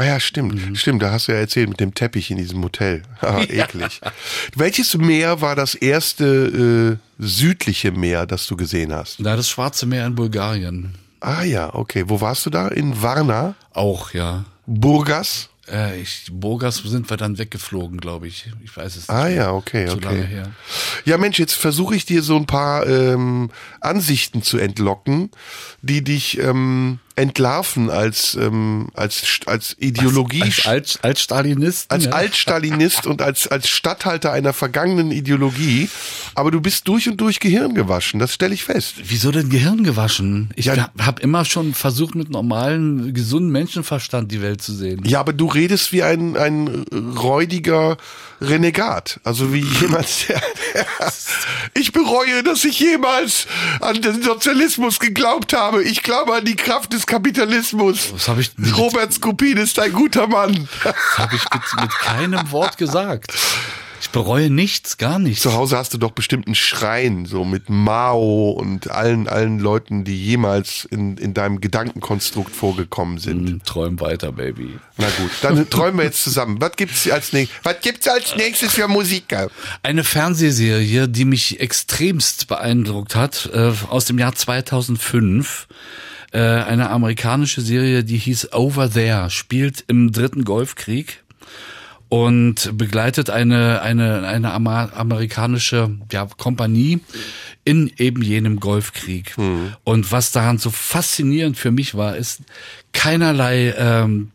Ah ja, stimmt, stimmt, da hast du ja erzählt mit dem Teppich in diesem Hotel. Ah, eklig. Welches Meer war das erste äh, südliche Meer, das du gesehen hast? Da das Schwarze Meer in Bulgarien. Ah ja, okay. Wo warst du da? In Varna? Auch, ja. Burgas? Äh, ich, Burgas sind wir dann weggeflogen, glaube ich. Ich weiß es nicht. Ah mehr. ja, okay, Zu lange okay. her. Ja, Mensch, jetzt versuche ich dir so ein paar ähm, Ansichten zu entlocken, die dich ähm, entlarven als ähm, als als Ideologie Als, als, als Stalinist. als ja. Altstalinist und als, als Statthalter einer vergangenen Ideologie. Aber du bist durch und durch Gehirn gewaschen, das stelle ich fest. Wieso denn Gehirn gewaschen? Ich Ja. hab habe immer schon versucht, mit normalen, gesunden Menschenverstand die Welt zu sehen. Ja, aber du redest wie ein, ein räudiger Renegat. Also wie jemand, der Ich bereue, dass ich jemals an den Sozialismus geglaubt habe. Ich glaube an die Kraft des Kapitalismus. Was habe ich, mit, Robert Skopin ist ein guter Mann. hab ich mit, mit keinem Wort gesagt? Ich bereue nichts, gar nichts. Zu Hause hast du doch bestimmt einen Schrein, so mit Mao und allen, allen Leuten, die jemals in, in deinem Gedankenkonstrukt vorgekommen sind. Hm, Träum weiter, Baby. Na gut, dann träumen wir jetzt zusammen. Was gibt's als nächstes? Was gibt's als nächstes für Musiker? Eine Fernsehserie, die mich extremst beeindruckt hat, äh, aus dem Jahr 2005. Äh, eine amerikanische Serie, die hieß Over There, spielt im dritten Golfkrieg. und begleitet eine, eine, eine amerikanische ja, Kompanie in eben jenem Golfkrieg. Und was daran so faszinierend für mich war, ist keinerlei ähm,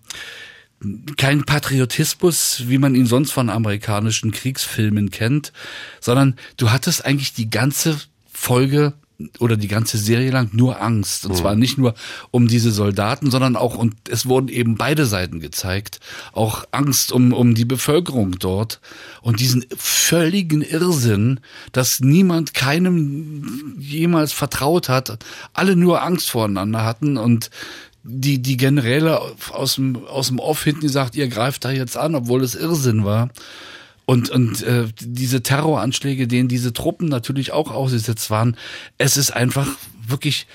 kein Patriotismus, wie man ihn sonst von amerikanischen Kriegsfilmen kennt, sondern du hattest eigentlich die ganze Folge oder die ganze Serie lang nur Angst. Und zwar nicht nur um diese Soldaten, sondern auch, und es wurden eben beide Seiten gezeigt, auch Angst um, um die Bevölkerung dort und diesen völligen Irrsinn, dass niemand keinem jemals vertraut hat, alle nur Angst voreinander hatten und die, die Generäle aus dem, aus dem Off hinten gesagt, ihr greift da jetzt an, obwohl es Irrsinn war. Und, und äh, diese Terroranschläge, denen diese Truppen natürlich auch ausgesetzt waren, es ist einfach wirklich,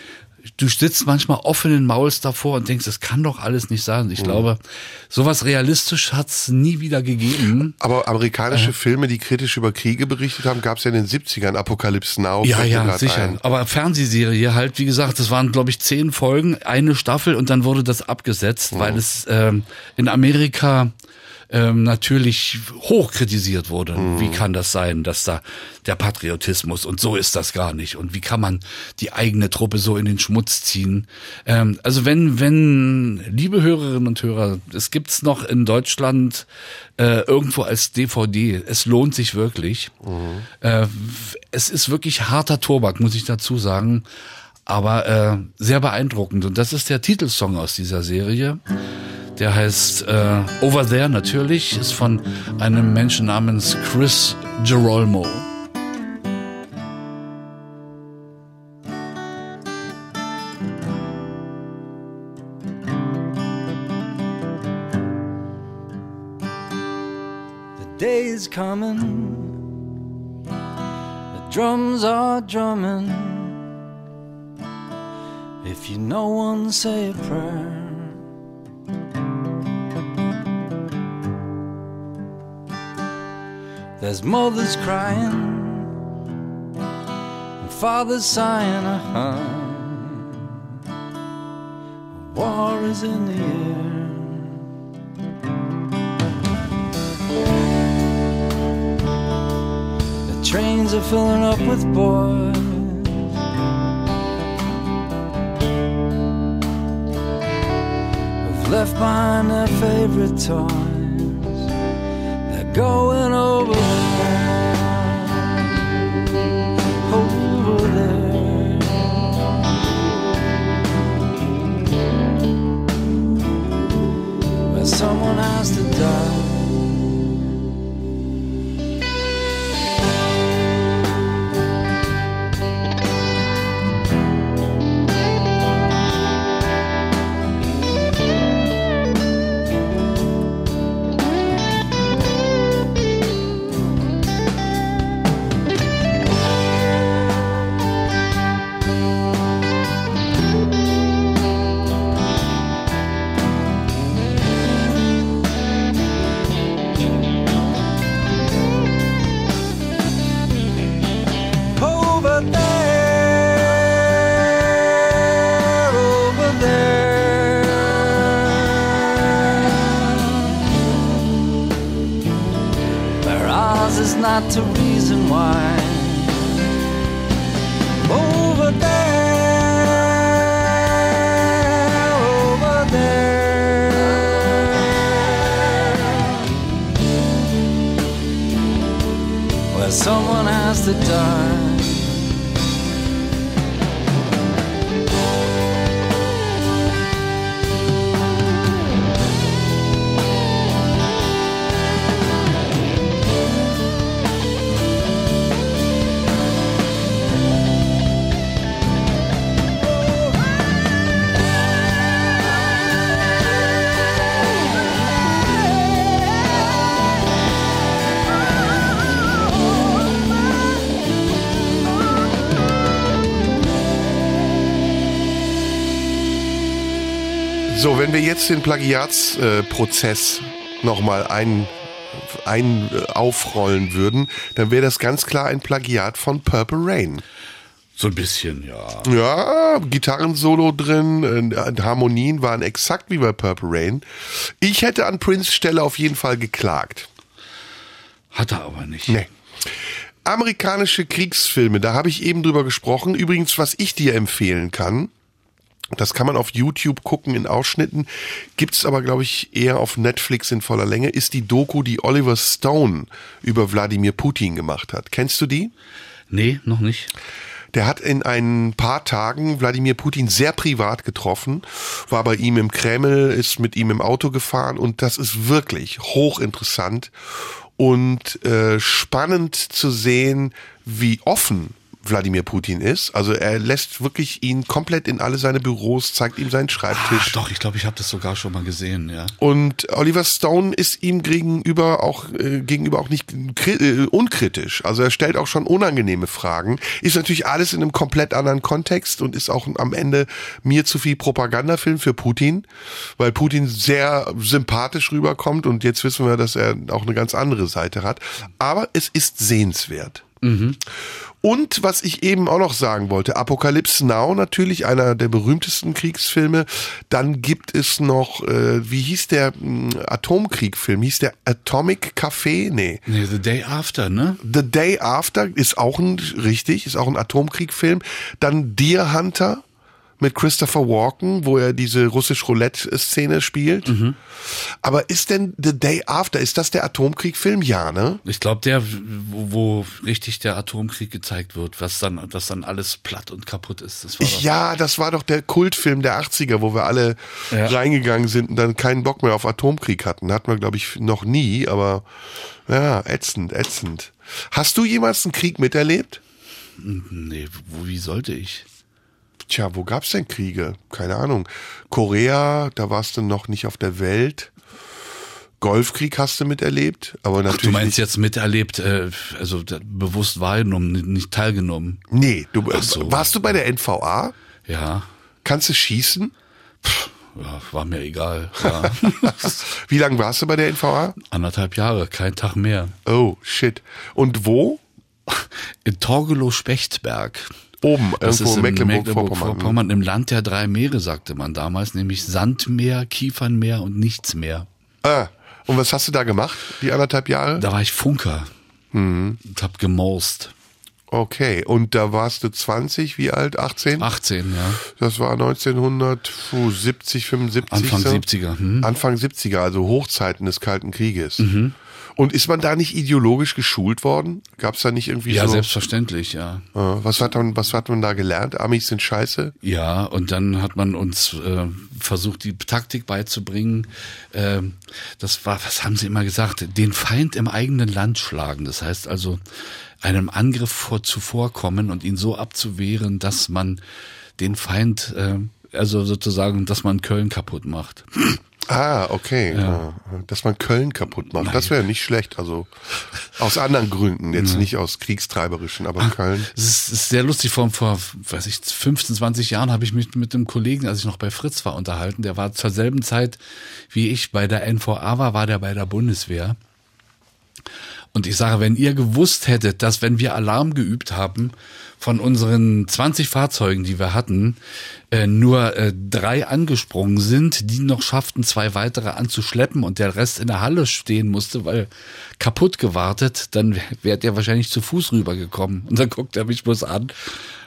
du sitzt manchmal offenen Mauls davor und denkst, das kann doch alles nicht sein. Ich glaube, sowas realistisch hat's nie wieder gegeben. Aber amerikanische Filme, die kritisch über Kriege berichtet haben, gab es ja in den 70ern. Apocalypse Now. Ja, ja, sicher. ein. Aber Fernsehserie halt, wie gesagt, das waren, glaube ich, zehn Folgen, eine Staffel und dann wurde das abgesetzt, weil es ähm, in Amerika ähm, natürlich hoch kritisiert wurde. Wie kann das sein, dass da der Patriotismus und so ist das gar nicht und wie kann man die eigene Truppe so in den Schmutz ziehen? Ähm, also wenn, wenn, liebe Hörerinnen und Hörer, es gibt's noch in Deutschland äh, irgendwo als DVD. Es lohnt sich wirklich. Äh, es ist wirklich harter Tobak, muss ich dazu sagen. Aber äh, sehr beeindruckend. Und das ist der Titelsong aus dieser Serie. Der heißt äh, Over There natürlich, ist von einem Menschen namens Chris Girolmo. The day coming. The drums are drumming. If you know one, say a prayer. There's mothers crying and fathers sighing. Uh-huh. War is in the air. The trains are filling up with boys. Left behind their favorite toys. They're going over there. Over there. Where someone has to die. To So, wenn wir jetzt den Plagiatsprozess äh, nochmal ein, ein äh, aufrollen würden, dann wäre das ganz klar ein Plagiat von Purple Rain. So ein bisschen, ja. Ja, Gitarrensolo drin, äh, Harmonien waren exakt wie bei Purple Rain. Ich hätte an Prince Stelle auf jeden Fall geklagt. Hat er aber nicht. Nee. Amerikanische Kriegsfilme, da habe ich eben drüber gesprochen. Übrigens, was ich dir empfehlen kann, das kann man auf YouTube gucken in Ausschnitten, gibt's aber, glaube ich, eher auf Netflix in voller Länge, ist die Doku, die Oliver Stone über Wladimir Putin gemacht hat. Kennst du die? Nee, noch nicht. Der hat in ein paar Tagen Wladimir Putin sehr privat getroffen, war bei ihm im Kreml, ist mit ihm im Auto gefahren und das ist wirklich hochinteressant und äh, spannend zu sehen, wie offen Wladimir Putin ist. Also er lässt wirklich ihn komplett in alle seine Büros, zeigt ihm seinen Schreibtisch. Ach, doch, ich glaube, ich habe das sogar schon mal gesehen, ja. Und Oliver Stone ist ihm gegenüber auch äh, gegenüber auch nicht äh, unkritisch. Also er stellt auch schon unangenehme Fragen. Ist natürlich alles in einem komplett anderen Kontext und ist auch am Ende mir zu viel Propagandafilm für Putin, weil Putin sehr sympathisch rüberkommt und jetzt wissen wir, dass er auch eine ganz andere Seite hat. Aber es ist sehenswert. Mhm. Und was ich eben auch noch sagen wollte, Apocalypse Now natürlich einer der berühmtesten Kriegsfilme. Dann gibt es noch, äh, wie hieß der äh, Atomkriegfilm? Hieß der Atomic Café? Nee. Nee, The Day After, ne? The Day After ist auch ein, richtig, ist auch ein Atomkriegfilm. Dann Deer Hunter mit Christopher Walken, wo er diese russisch Roulette-Szene spielt. Mhm. Aber ist denn The Day After, ist das der Atomkrieg-Film? Ja, ne? Ich glaube, der, wo, wo richtig der Atomkrieg gezeigt wird, was dann, dass dann alles platt und kaputt ist. Das doch ja, das war doch der Kultfilm der 80er, wo wir alle ja. reingegangen sind und dann keinen Bock mehr auf Atomkrieg hatten. Hatten wir, glaube ich, noch nie, aber ja, ätzend, ätzend. Hast du jemals einen Krieg miterlebt? Nee, wo, wie sollte ich? Tja, wo gab's denn Kriege? Keine Ahnung. Korea, da warst du noch nicht auf der Welt. Golfkrieg hast du miterlebt, aber natürlich. Ach, du meinst jetzt miterlebt, äh, also bewusst wahrgenommen, nicht teilgenommen. Nee, du so. warst du bei der NVA? Ja. Kannst du schießen? Pff, ja, war mir egal. Ja. Wie lange warst du bei der NVA? Anderthalb Jahre, kein Tag mehr. Oh, shit. Und wo? In Torgelow-Spechtberg. Oben, das irgendwo in Mecklenburg-Vorpommern. Mecklenburg Im Land der drei Meere, sagte man damals, nämlich Sandmeer, Kiefernmeer und nichts mehr. Ah, und was hast du da gemacht, die anderthalb Jahre? Da war ich Funker mhm. und hab gemorst. Okay, und da warst du 20, wie alt? 18? 18, ja. Das war 1970, 75. Anfang so? 70er. Hm. Anfang 70er, also Hochzeiten des Kalten Krieges. Mhm. Und ist man da nicht ideologisch geschult worden? Gab es da nicht irgendwie ja, so? Ja, selbstverständlich, ja. Was hat man, was hat man da gelernt? Amis sind scheiße? Ja, und dann hat man uns äh, versucht, die Taktik beizubringen. Äh, das war, was haben sie immer gesagt? Den Feind im eigenen Land schlagen. Das heißt also, einem Angriff vor, zuvorkommen und ihn so abzuwehren, dass man den Feind, äh, also sozusagen, dass man Köln kaputt macht. Ah, okay. Ja. Dass man Köln kaputt macht. Nein. Das wäre nicht schlecht. Also aus anderen Gründen, jetzt nicht aus kriegstreiberischen, aber ah, Köln. Es ist, ist, sehr lustig. Vor, vor weiß ich, 15, 20 Jahren habe ich mich mit einem Kollegen, als ich noch bei Fritz war, unterhalten. Der war zur selben Zeit, wie ich bei der NVA war, war der bei der Bundeswehr. Und ich sage, wenn ihr gewusst hättet, dass wenn wir Alarm geübt haben, von unseren 20 Fahrzeugen, die wir hatten, äh, nur äh, drei angesprungen sind, die noch schafften, zwei weitere anzuschleppen und der Rest in der Halle stehen musste, weil kaputt gewartet, dann wärt ihr wahrscheinlich zu Fuß rübergekommen. Und dann guckt er mich bloß an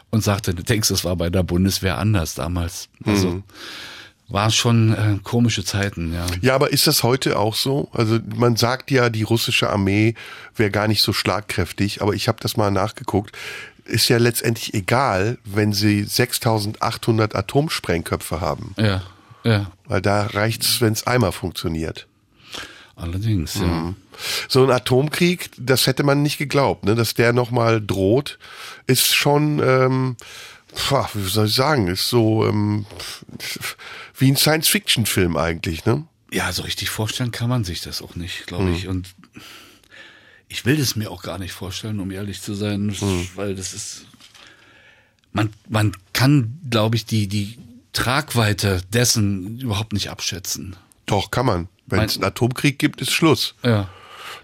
und sagte, du denkst, das war bei der Bundeswehr anders damals. Also mhm war schon äh, komische Zeiten, ja. Ja, aber ist das heute auch so? Also man sagt ja, die russische Armee wäre gar nicht so schlagkräftig, aber ich habe das mal nachgeguckt. Ist ja letztendlich egal, wenn sie 6800 Atomsprengköpfe haben. Ja, ja. Weil da reicht's, wenn's einmal funktioniert. Allerdings, ja. Mhm. So ein Atomkrieg, das hätte man nicht geglaubt, ne? dass der nochmal droht, ist schon, ähm, wie soll ich sagen, ist so ähm, wie ein Science-Fiction-Film eigentlich, ne? Ja, so richtig vorstellen kann man sich das auch nicht, glaube ich. Mhm. Und ich will es mir auch gar nicht vorstellen, um ehrlich zu sein, mhm. weil das ist. Man, man kann, glaube ich, die, die Tragweite dessen überhaupt nicht abschätzen. Doch, kann man. Wenn es einen Atomkrieg gibt, ist Schluss. Ja.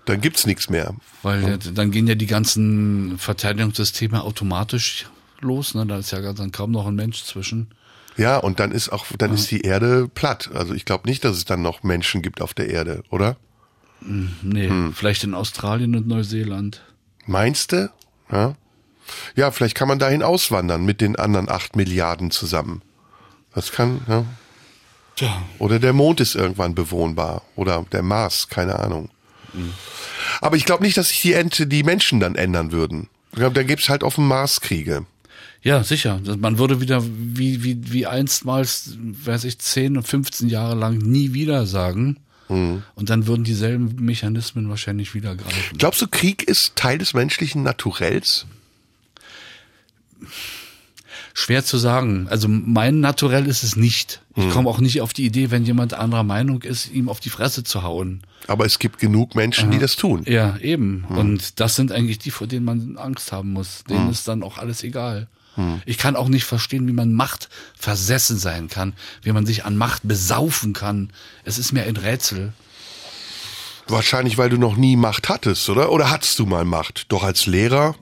Dann gibt's nichts mehr. Weil ja. dann gehen ja die ganzen Verteidigungssysteme automatisch los, ne? Da ist ja dann kaum noch ein Mensch zwischen. Ja, und dann ist auch, dann ist die Erde platt. Also ich glaube nicht, dass es dann noch Menschen gibt auf der Erde, oder? Nee, Hm. vielleicht in Australien und Neuseeland. Meinst du? Ja. Ja, vielleicht kann man dahin auswandern mit den anderen acht Milliarden zusammen. Das kann, ja. Tja. Oder der Mond ist irgendwann bewohnbar. Oder der Mars, keine Ahnung. Aber ich glaube nicht, dass sich die, Ente, die Menschen dann ändern würden. Ich glaube, da gibt's halt auf dem Mars Kriege. Ja, sicher. Man würde wieder wie, wie, wie einstmals, weiß ich, 10 und 15 Jahre lang nie wieder sagen. Mhm. Und dann würden dieselben Mechanismen wahrscheinlich wieder greifen. Glaubst du, Krieg ist Teil des menschlichen Naturells? Schwer zu sagen. Also mein Naturell ist es nicht. Ich Mhm. komme auch nicht auf die Idee, wenn jemand anderer Meinung ist, ihm auf die Fresse zu hauen. Aber es gibt genug Menschen, die das tun. Ja, eben. Mhm. Und das sind eigentlich die, vor denen man Angst haben muss. Denen Mhm. ist dann auch alles egal. Ich kann auch nicht verstehen, wie man Macht versessen sein kann, wie man sich an Macht besaufen kann. Es ist mir ein Rätsel. Wahrscheinlich, weil du noch nie Macht hattest, oder? Oder hattest du mal Macht? Doch als Lehrer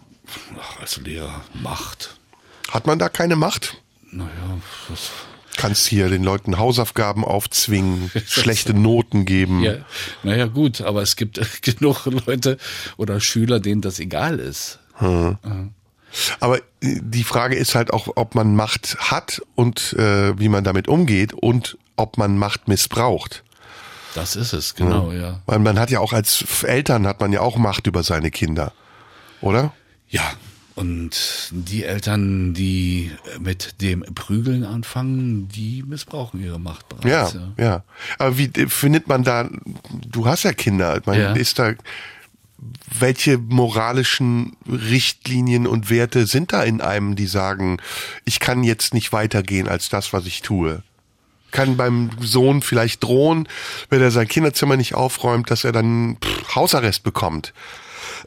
Ach, als Lehrer, Macht. hat man da keine Macht? Naja, das, Kannst hier den Leuten Hausaufgaben aufzwingen, schlechte Noten geben. ja, naja, gut, aber es gibt genug Leute oder Schüler, denen das egal ist. Aber äh, die Frage ist halt auch, ob man Macht hat und äh, wie man damit umgeht und ob man Macht missbraucht. Das ist es, genau, ja. Weil man hat ja auch als Eltern hat man ja auch Macht über seine Kinder, oder? Ja, und die Eltern, die mit dem Prügeln anfangen, die missbrauchen ihre Macht Ja, bereits. ja. Aber wie äh, findet man da? Du hast ja Kinder. Meine, Ja. ist da welche moralischen Richtlinien und Werte sind da in einem, die sagen, ich kann jetzt nicht weitergehen als das, was ich tue? Kann beim Sohn vielleicht drohen, wenn er sein Kinderzimmer nicht aufräumt, dass er dann pff, Hausarrest bekommt.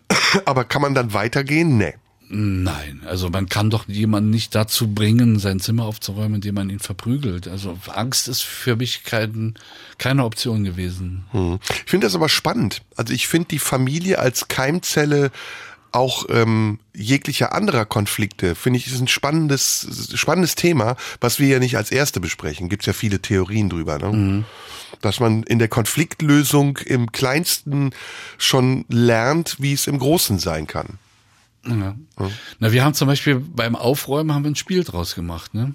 Aber kann man dann weitergehen? Nee. Nein, also man kann doch jemanden nicht dazu bringen, sein Zimmer aufzuräumen, indem man ihn verprügelt. Also Angst ist für mich kein, keine Option gewesen. Hm. Ich finde das aber spannend. Also ich finde die Familie als Keimzelle auch ähm, jeglicher anderer Konflikte, finde ich, ist ein spannendes, spannendes Thema, was wir ja nicht als erste besprechen. Gibt ja viele Theorien drüber, ne? Dass man in der Konfliktlösung im Kleinsten schon lernt, wie es im Großen sein kann. Ja. Na, wir haben zum Beispiel beim Aufräumen haben wir ein Spiel draus gemacht, ne?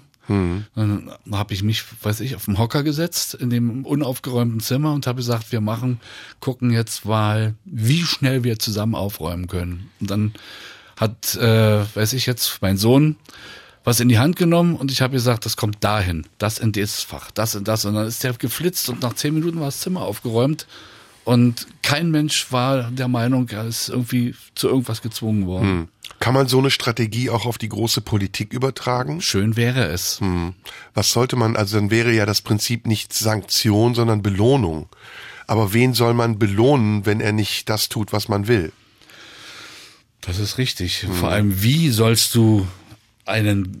Dann habe ich mich, weiß ich, auf den Hocker gesetzt in dem unaufgeräumten Zimmer und habe gesagt, wir machen, gucken jetzt mal, wie schnell wir zusammen aufräumen können. Und dann hat, äh, weiß ich jetzt, mein Sohn was in die Hand genommen und ich habe gesagt, das kommt dahin, das in das Fach, das in das. Und dann ist der geflitzt und nach zehn Minuten war das Zimmer aufgeräumt. Und kein Mensch war der Meinung, er ist irgendwie zu irgendwas gezwungen worden. Hm. Kann man so eine Strategie auch auf die große Politik übertragen? Schön wäre es. Hm. Was sollte man, also dann wäre ja das Prinzip nicht Sanktion, sondern Belohnung. Aber wen soll man belohnen, wenn er nicht das tut, was man will? Das ist richtig. Vor allem, wie sollst du einen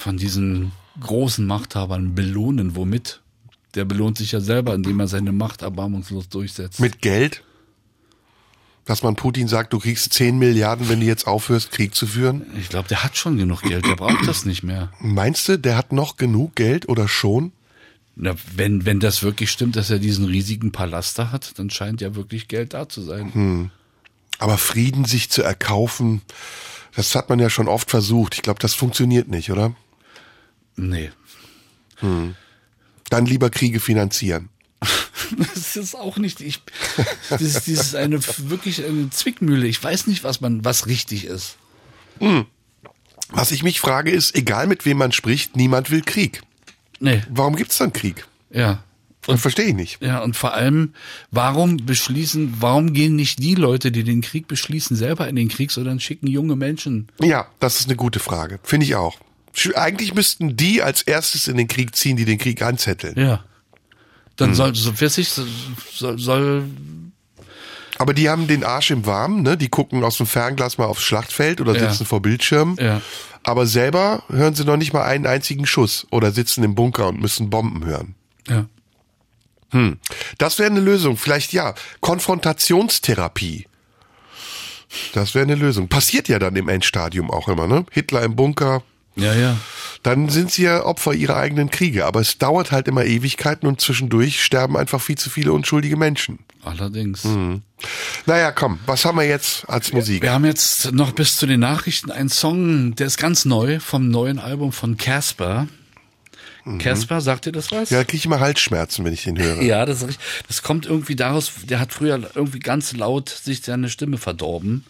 von diesen großen Machthabern belohnen? Womit? Der belohnt sich ja selber, indem er seine Macht erbarmungslos durchsetzt. Mit Geld? Dass man Putin sagt, du kriegst 10 Milliarden, wenn du jetzt aufhörst, Krieg zu führen? ich glaube, der hat schon genug Geld, der braucht das nicht mehr. Meinst du, der hat noch genug Geld oder schon? Na, wenn, wenn das wirklich stimmt, dass er diesen riesigen Palast da hat, dann scheint ja wirklich Geld da zu sein. Aber Frieden sich zu erkaufen, das hat man ja schon oft versucht. Ich glaube, das funktioniert nicht, oder? Nee. Dann lieber Kriege finanzieren. Das ist auch nicht, ich, das ist, ist eine wirklich eine Zwickmühle. Ich weiß nicht, was man, was richtig ist. Was ich mich frage ist, egal mit wem man spricht, niemand will Krieg. Nee, Warum gibt's dann Krieg? ja. Und verstehe ich nicht. Ja, und vor allem, warum beschließen, warum gehen nicht die Leute, die den Krieg beschließen, selber in den Krieg, sondern schicken junge Menschen? Ja, das ist eine gute Frage. Finde ich auch. Eigentlich müssten die als erstes in den Krieg ziehen, die den Krieg anzetteln. Ja. Dann soll, so, weiß ich, soll, soll, Aber die haben den Arsch im Warmen, ne? Die gucken aus dem Fernglas mal aufs Schlachtfeld oder Ja. sitzen vor Bildschirmen. Ja. Aber selber hören sie noch nicht mal einen einzigen Schuss oder sitzen im Bunker und müssen Bomben hören. ja. Das wäre eine Lösung. Vielleicht ja. Konfrontationstherapie. Das wäre eine Lösung. Passiert ja dann im Endstadium auch immer, ne? Hitler im Bunker. Ja, ja. Dann sind sie ja Opfer ihrer eigenen Kriege. Aber es dauert halt immer Ewigkeiten und zwischendurch sterben einfach viel zu viele unschuldige Menschen. Allerdings. Naja, komm, was haben wir jetzt als Musik? Wir haben jetzt noch bis zu den Nachrichten einen Song, der ist ganz neu vom neuen Album von Casper. Casper, sagt ihr das was? Ja, kriege ich immer Halsschmerzen, wenn ich den höre. Ja, das ist richtig. Das kommt irgendwie daraus, der hat früher irgendwie ganz laut sich seine Stimme verdorben.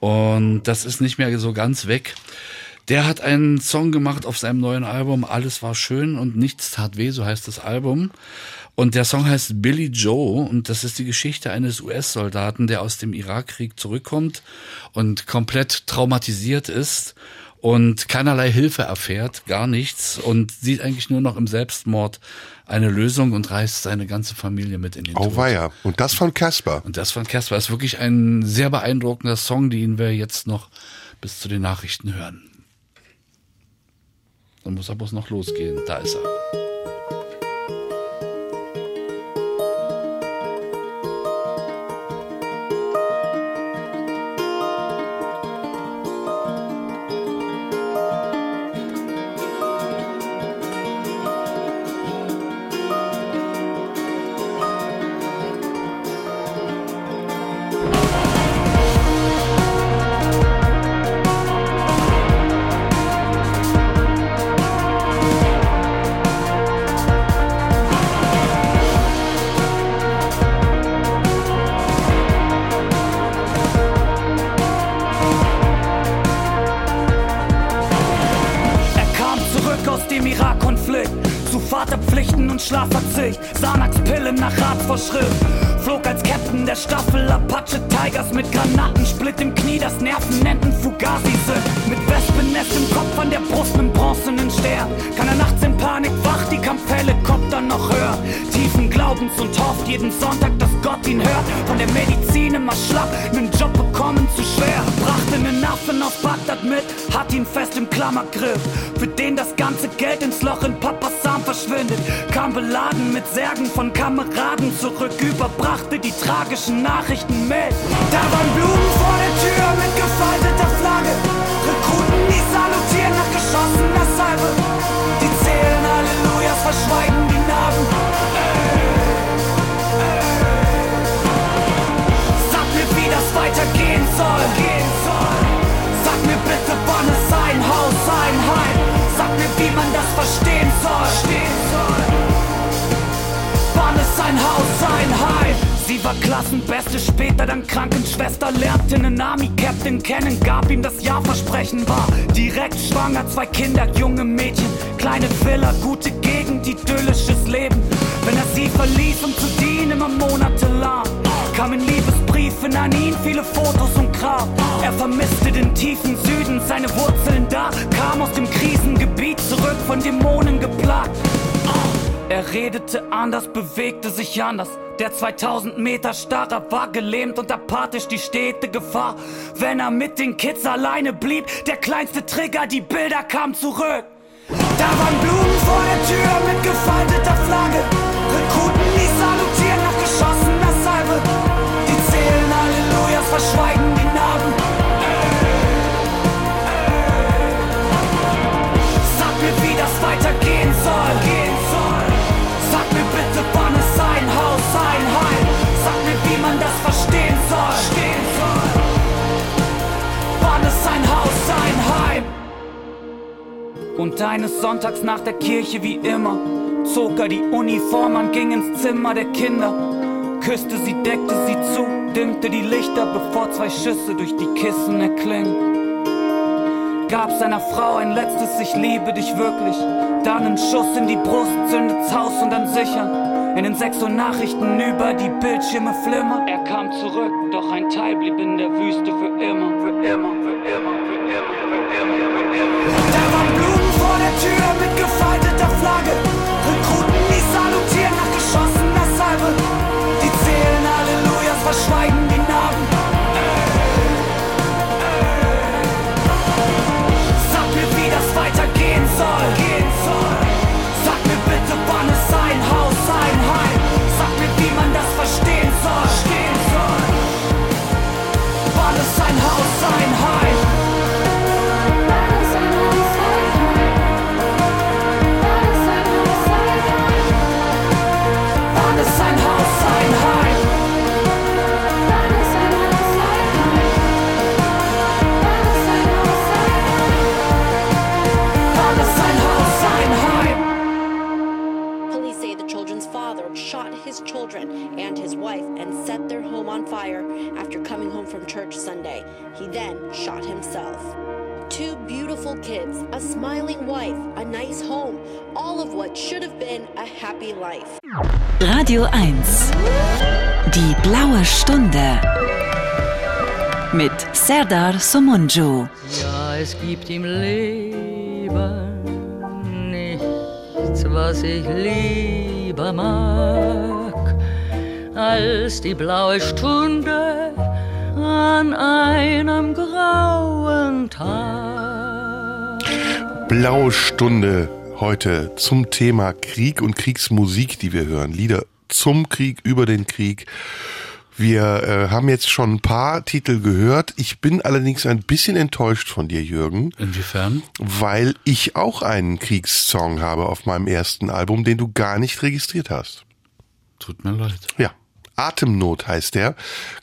Und das ist nicht mehr so ganz weg. Der hat einen Song gemacht auf seinem neuen Album, Alles war schön und nichts tat weh, so heißt das Album. Und der Song heißt Billy Joe und das ist die Geschichte eines US-Soldaten, der aus dem Irakkrieg zurückkommt und komplett traumatisiert ist und keinerlei Hilfe erfährt, gar nichts und sieht eigentlich nur noch im Selbstmord eine Lösung und reißt seine ganze Familie mit in den Tod. Auweia. Und das von Casper. Und das von Casper ist wirklich ein sehr beeindruckender Song, den wir jetzt noch bis zu den Nachrichten hören. Dann muss er bloß noch losgehen. Da ist er. Zu Vaterpflichten und Schlafverzicht. Xanax-Pillen nach Ratsvorschrift. Flog als Captain der Staffel Apache Tigers mit Granatensplit im Knie, das Nervenenden Fugazi sind. Mit Wespennest im Kopf an der Brust, nem bronzenen Stern. Kann er nachts in Panik wach, die Kampfhelikopter noch hören. Tiefen Glaubens und hofft jeden Sonntag, dass Gott ihn hört. Von der Medizin immer schlapp, nen Job bekommen zu schwer. Brachte nen Affen aus Bagdad mit, hat ihn fest im Klammergriff. Für den das ganze Geld ins Loch in Papas Arm verschwindet. Kam beladen mit Särgen von Kameraden zurück, überbrachte die tragischen Nachrichten mit. Da waren Blumen vor der Tür mit gefalteter Flagge. Rekruten, die salutieren nach geschossener Salve. Die zählen Hallelujahs, verschweigen soll. Gehen soll. Sag mir bitte, wann es ein Haus, ein Heim. Sag mir, wie man das verstehen soll. Stehen soll. Wann ist ein Haus, ein Heim? Sie war Klassenbeste, später dann Krankenschwester, lernte einen Army-Captain kennen, gab ihm das Ja-Versprechen, war direkt schwanger, zwei Kinder, junge Mädchen, kleine Villa, gute Gegend, idyllisches Leben. Wenn er sie verließ, um zu dienen, immer monatelang, kamen Liebesbriefe an ihn, viele Fotos und Kram. Er vermisste den tiefen Süden, seine Wurzeln da, kam aus dem Krisengebiet zurück, von Dämonen geplagt. Er redete anders, bewegte sich anders. Der 2000 Meter Starrer war gelähmt und apathisch die stete Gefahr. Wenn er mit den Kids alleine blieb, der kleinste Trigger, die Bilder kamen zurück. Da waren Blumen vor der Tür mit gefalteter Flagge. Rekruten, verschweigen die Narben. Sag mir, wie das weitergehen soll. Sag mir bitte, wann es ein Haus, ein Heim. Sag mir, wie man das verstehen soll. Stehen soll. Wann ist ein Haus, ein Heim? Und eines Sonntags nach der Kirche wie immer zog er die Uniform an, ging ins Zimmer der Kinder, küsste sie, deckte sie zu, dimmte die Lichter, bevor zwei Schüsse durch die Kissen erklingen. Gab seiner Frau ein letztes Ich liebe dich wirklich, dann einen Schuss in die Brust, zündet's Haus und dann sichern. In den sechs Uhr Nachrichten über die Bildschirme flimmern. Er kam zurück, doch ein Teil blieb in der Wüste für immer, für immer, für immer, für immer, für immer, für immer. Da waren Blumen vor der Tür mit gefalteter Flagge. Hallelujahs, verschweigen die and his wife and set their home on fire after coming home from church Sunday. He then shot himself. Two beautiful kids, a smiling wife, a nice home, all of what should have been a happy life. Radio 1. Die blaue Stunde. Mit Serdar Somonjo. Ja, es gibt im Leben nichts, was ich lieber mag als die blaue Stunde an einem grauen Tag. Blaue Stunde heute zum Thema Krieg und Kriegsmusik, die wir hören. Lieder zum Krieg, über den Krieg. Wir äh, haben jetzt schon ein paar Titel gehört. Ich bin allerdings ein bisschen enttäuscht von dir, Jürgen, Inwiefern? weil ich auch einen Kriegssong habe auf meinem ersten Album, den du gar nicht registriert hast. Tut mir leid. Ja. Atemnot heißt der.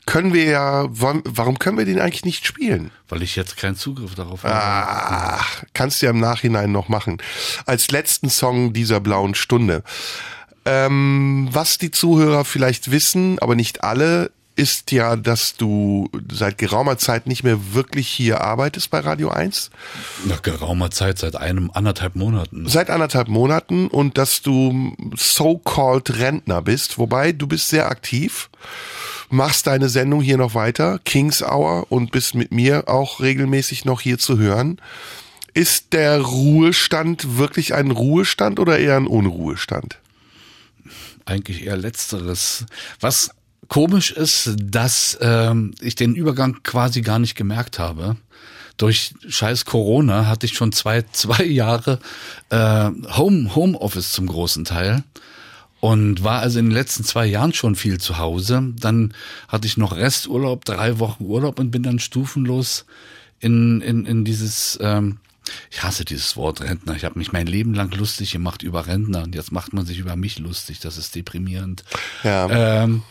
Können wir ja, warum können wir den eigentlich nicht spielen? Weil ich jetzt keinen Zugriff darauf habe. Ach, kannst du ja im Nachhinein noch machen. Als letzten Song dieser blauen Stunde. Ähm, was die Zuhörer vielleicht wissen, aber nicht alle, ist ja, dass du seit geraumer Zeit nicht mehr wirklich hier arbeitest bei Radio 1. Nach geraumer Zeit, seit einem, anderthalb Monaten. Seit anderthalb Monaten und dass du so-called Rentner bist, wobei du bist sehr aktiv, machst deine Sendung hier noch weiter, Kings Hour und bist mit mir auch regelmäßig noch hier zu hören. Ist der Ruhestand wirklich ein Ruhestand oder eher ein Unruhestand? Eigentlich eher letzteres. Was komisch ist, dass ähm, ich den Übergang quasi gar nicht gemerkt habe. Durch scheiß Corona hatte ich schon zwei, zwei Jahre äh, Home, Homeoffice zum großen Teil und war also in den letzten zwei Jahren schon viel zu Hause. Dann hatte ich noch Resturlaub, drei Wochen Urlaub und bin dann stufenlos in, in, in dieses, ähm, ich hasse dieses Wort Rentner. Ich habe mich mein Leben lang lustig gemacht über Rentner und jetzt macht man sich über mich lustig. Das ist deprimierend. Ja. Ähm,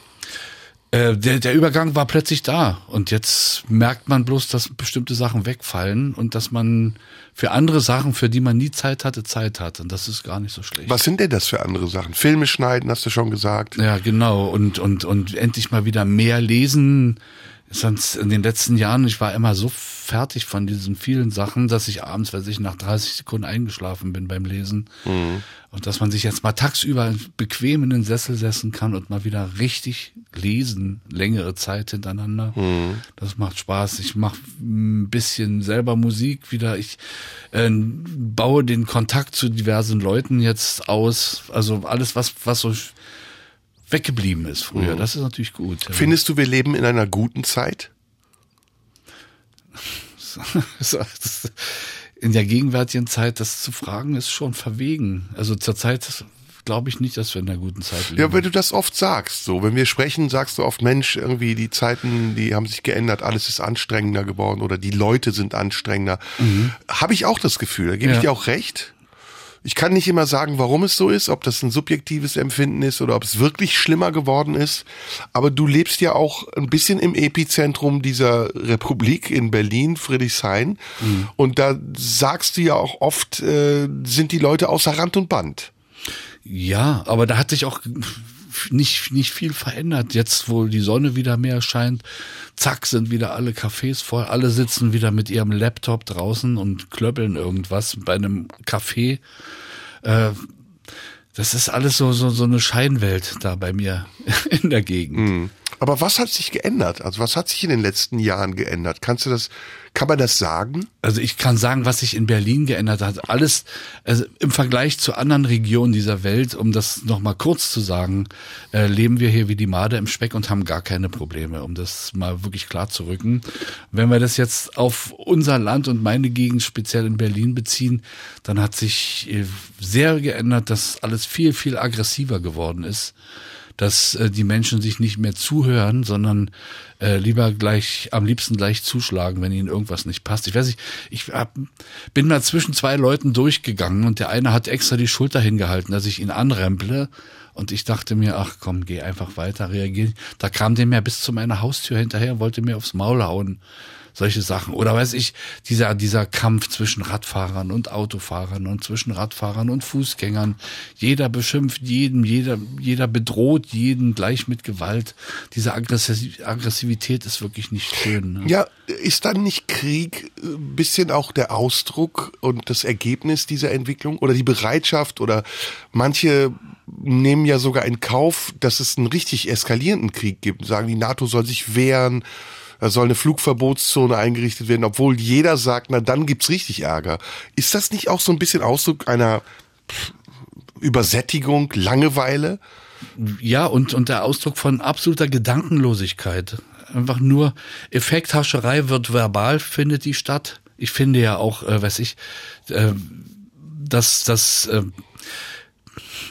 äh, der, der Übergang war plötzlich da und jetzt merkt man bloß, dass bestimmte Sachen wegfallen und dass man für andere Sachen, für die man nie Zeit hatte, Zeit hat und das ist gar nicht so schlecht. Was sind denn das für andere Sachen? Filme schneiden, hast du schon gesagt. Ja, genau und und und endlich mal wieder mehr lesen. Sonst in den letzten Jahren, ich war immer so fertig von diesen vielen Sachen, dass ich abends, weiß ich, nach 30 Sekunden eingeschlafen bin beim Lesen. Und dass man sich jetzt mal tagsüber bequem in den Sessel setzen kann und mal wieder richtig lesen, längere Zeit hintereinander. Das macht Spaß. Ich mache ein bisschen selber Musik wieder. Ich äh, baue den Kontakt zu diversen Leuten jetzt aus. Also alles, was, was so weggeblieben ist früher. Das ist natürlich gut. Findest du, wir leben in einer guten Zeit? in der gegenwärtigen Zeit das zu fragen, ist schon verwegen. Also zurzeit glaube ich nicht, dass wir in einer guten Zeit leben. Ja, weil du das oft sagst. So, wenn wir sprechen, sagst du oft, Mensch, irgendwie die Zeiten, die haben sich geändert, alles ist anstrengender geworden oder die Leute sind anstrengender. Habe ich auch das Gefühl, da gebe ich Ja. dir auch recht. Ich kann nicht immer sagen, warum es so ist, ob das ein subjektives Empfinden ist oder ob es wirklich schlimmer geworden ist. Aber du lebst ja auch ein bisschen im Epizentrum dieser Republik in Berlin, Friedrichshain. Und da sagst du ja auch oft, äh, sind die Leute außer Rand und Band. Ja, aber da hat sich auch nicht, nicht viel verändert. Jetzt, wo die Sonne wieder mehr scheint, zack, sind wieder alle Cafés voll. Alle sitzen wieder mit ihrem Laptop draußen und klöppeln irgendwas bei einem Café. Äh, das ist alles so, so, so eine Scheinwelt da bei mir in der Gegend. Aber was hat sich geändert? Also was hat sich in den letzten Jahren geändert? Kannst du das, kann man das sagen? Also ich kann sagen, was sich in Berlin geändert hat. Alles also im Vergleich zu anderen Regionen dieser Welt, um das nochmal kurz zu sagen, äh, leben wir hier wie die Made im Speck und haben gar keine Probleme, um das mal wirklich klar zu rücken. Wenn wir das jetzt auf unser Land und meine Gegend speziell in Berlin beziehen, dann hat sich äh, sehr geändert, dass alles viel, viel aggressiver geworden ist dass äh, die Menschen sich nicht mehr zuhören, sondern äh, lieber gleich, am liebsten gleich zuschlagen, wenn ihnen irgendwas nicht passt. Ich weiß nicht, ich hab, bin mal zwischen zwei Leuten durchgegangen und der eine hat extra die Schulter hingehalten, dass ich ihn anremple. Und ich dachte mir, ach komm, geh einfach weiter, reagieren. Da kam der mir bis zu meiner Haustür hinterher und wollte mir aufs Maul hauen. Solche Sachen. Oder weiß ich, dieser, dieser Kampf zwischen Radfahrern und Autofahrern und zwischen Radfahrern und Fußgängern. Jeder beschimpft jeden, jeder, jeder bedroht jeden gleich mit Gewalt. Diese Aggressiv Aggressivität ist wirklich nicht schön. Ne? Ja, ist dann nicht Krieg ein bisschen auch der Ausdruck und das Ergebnis dieser Entwicklung oder die Bereitschaft oder manche nehmen ja sogar in Kauf, dass es einen richtig eskalierenden Krieg gibt. Sagen, die NATO soll sich wehren, da soll eine Flugverbotszone eingerichtet werden, obwohl jeder sagt, na dann gibt's richtig Ärger. Ist das nicht auch so ein bisschen Ausdruck einer Übersättigung, Langeweile? Ja, und, und der Ausdruck von absoluter Gedankenlosigkeit. Einfach nur Effekthascherei wird verbal, findet die statt. Ich finde ja auch, äh, weiß ich, äh, dass das äh,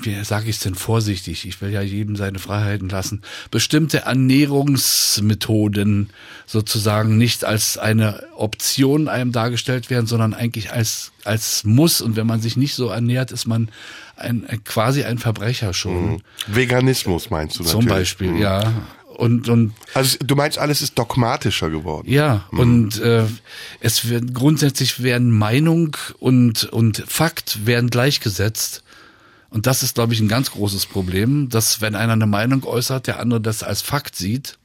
wie sage ich es denn vorsichtig, ich will ja jedem seine Freiheiten lassen, bestimmte Ernährungsmethoden sozusagen nicht als eine Option einem dargestellt werden, sondern eigentlich als, als Muss. Und wenn man sich nicht so ernährt, ist man ein, quasi ein Verbrecher schon. Mhm. Veganismus meinst du natürlich. Zum Beispiel, mhm. ja. Und, und also du meinst, alles ist dogmatischer geworden. Ja, mhm. und äh, es wird grundsätzlich werden Meinung und und Fakt werden gleichgesetzt und das ist, glaube ich, ein ganz großes Problem, dass wenn einer eine Meinung äußert, der andere das als Fakt sieht.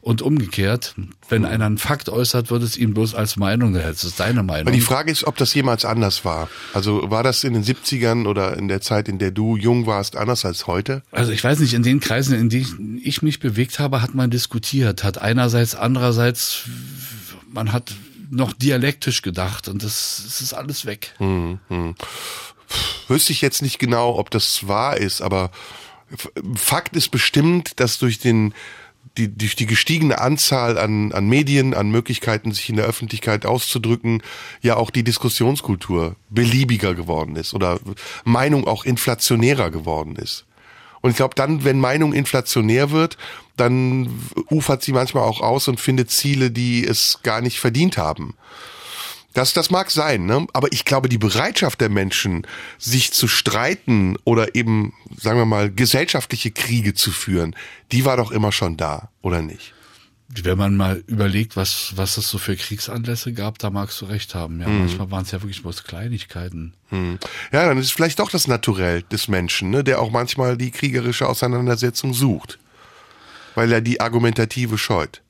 Und umgekehrt, wenn mhm. einer einen Fakt äußert, wird es ihm bloß als Meinung, das ist deine Meinung. Aber die Frage ist, ob das jemals anders war. Also war das in den 70ern oder in der Zeit, in der du jung warst, anders als heute? Also ich weiß nicht, in den Kreisen, in denen ich mich bewegt habe, hat man diskutiert, hat einerseits, andererseits, man hat noch dialektisch gedacht und das, das ist alles weg. Mhm. mhm wüsste ich jetzt nicht genau, ob das wahr ist, aber Fakt ist bestimmt, dass durch den die, durch die gestiegene Anzahl an, an Medien, an Möglichkeiten, sich in der Öffentlichkeit auszudrücken, ja auch die Diskussionskultur beliebiger geworden ist oder Meinung auch inflationärer geworden ist. Und ich glaube, dann, wenn Meinung inflationär wird, dann ufert sie manchmal auch aus und findet Ziele, die es gar nicht verdient haben. Das, das mag sein, ne? aber ich glaube, die Bereitschaft der Menschen, sich zu streiten oder eben, sagen wir mal, gesellschaftliche Kriege zu führen, die war doch immer schon da, oder nicht? Wenn man mal überlegt, was, was es so für Kriegsanlässe gab, da magst du recht haben. Ja, hm. manchmal waren es ja wirklich bloß Kleinigkeiten. Hm. Ja, dann ist es vielleicht doch das Naturell des Menschen, ne? der auch manchmal die kriegerische Auseinandersetzung sucht, weil er die argumentative scheut.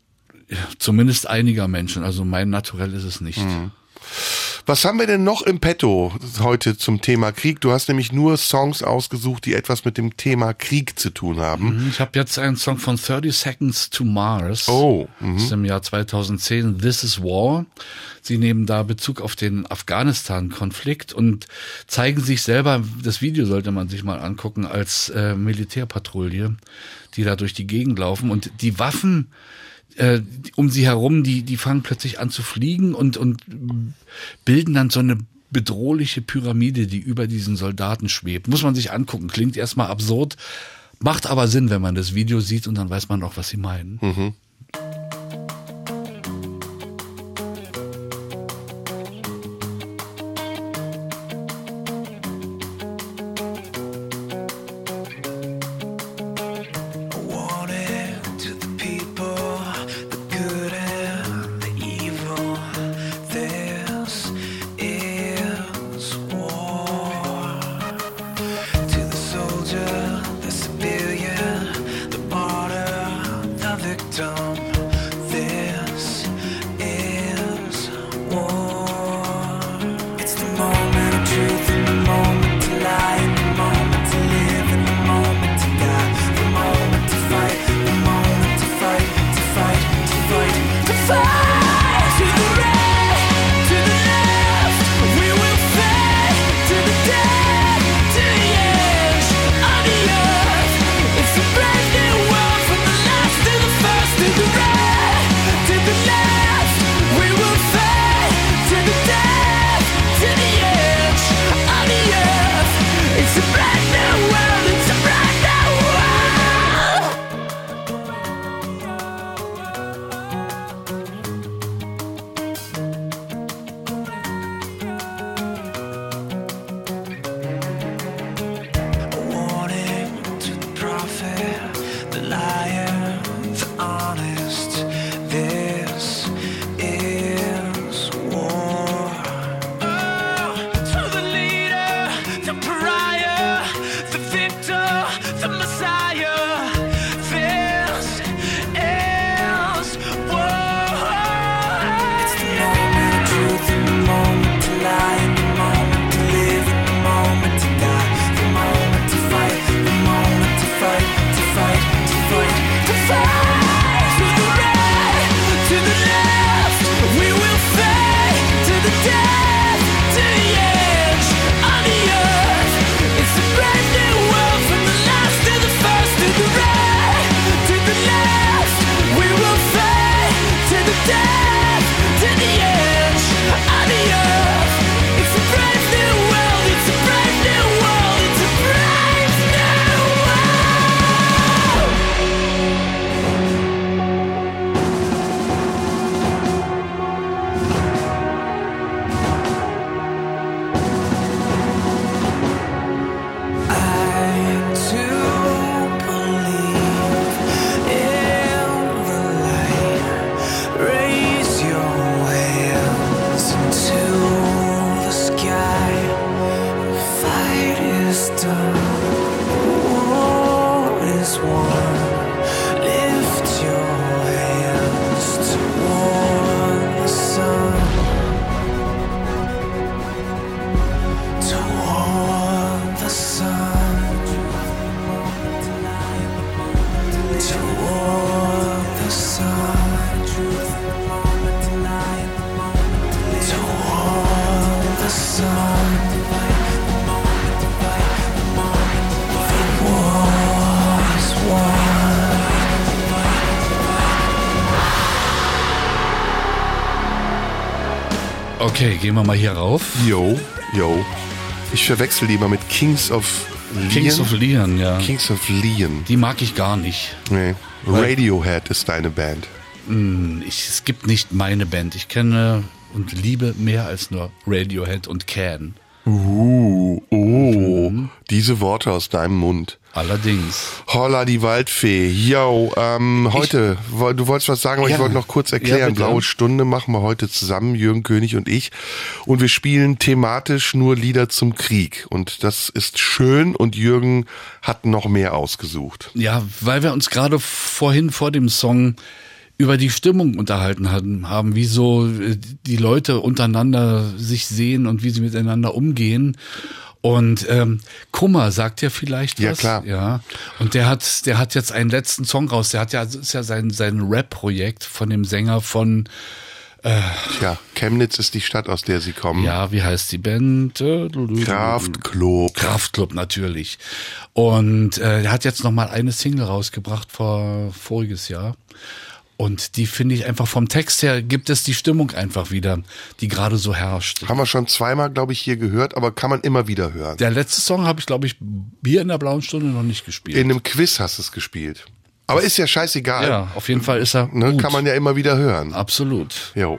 Ja, zumindest einiger Menschen. Also mein Naturell ist es nicht. Hm. Was haben wir denn noch im Petto heute zum Thema Krieg? Du hast nämlich nur Songs ausgesucht, die etwas mit dem Thema Krieg zu tun haben. Mhm, ich habe jetzt einen Song von 30 Seconds to Mars. Oh. Das ist im Jahr 2010. This is War. Sie nehmen da Bezug auf den Afghanistan-Konflikt und zeigen sich selber, das Video sollte man sich mal angucken, als äh, Militärpatrouille, die da durch die Gegend laufen. Und die Waffen, äh, um sie herum, die, die fangen plötzlich an zu fliegen und, und bilden dann so eine bedrohliche Pyramide, die über diesen Soldaten schwebt. Muss man sich angucken. Klingt erstmal absurd, macht aber Sinn, wenn man das Video sieht und dann weiß man auch, was sie meinen. Mhm. Okay, gehen wir mal hier rauf. Yo, yo. Ich verwechsel die immer mit Kings of Leon. Kings of Leon, ja. Kings of Leon. Die mag ich gar nicht. Nee. Radiohead ist deine Band. Ich, es gibt nicht meine Band. Ich kenne und liebe mehr als nur Radiohead und Can. Uh, diese Worte aus deinem Mund. Allerdings. Holla die Waldfee. Yo, ähm, heute, woll- du wolltest was sagen, aber Ja. ich wollte noch kurz Ja, erklären. bitte. Blaue Stunde machen wir heute zusammen, Jürgen König und ich. Und wir spielen thematisch nur Lieder zum Krieg. Und das ist schön und Jürgen hat noch mehr ausgesucht. Ja, weil wir uns gerade vorhin vor dem Song über die Stimmung unterhalten haben, haben, wie so äh, die Leute untereinander sich sehen und wie sie miteinander umgehen. Und ähm, Kummer sagt ja vielleicht was. Ja, klar. Ja. Und der hat, der hat jetzt einen letzten Song raus. Der hat ja, ist ja sein sein Rap-Projekt von dem Sänger von Tja, Chemnitz ist die Stadt, aus der sie kommen. ja, wie heißt die Band? Äh, Kraftklub. Kraftklub natürlich. Und äh, er hat jetzt noch mal eine Single rausgebracht vor voriges Jahr. Und die finde ich einfach vom Text her gibt es die Stimmung einfach wieder, die gerade so herrscht. Haben wir schon zweimal, glaube ich, hier gehört, aber kann man immer wieder hören. Der letzte Song habe ich, glaube ich, hier in der blauen Stunde noch nicht gespielt. In einem Quiz hast du es gespielt. Aber ist ja scheißegal. ja, auf jeden Fall ist er Ne, gut. kann man ja immer wieder hören. Absolut. Jo.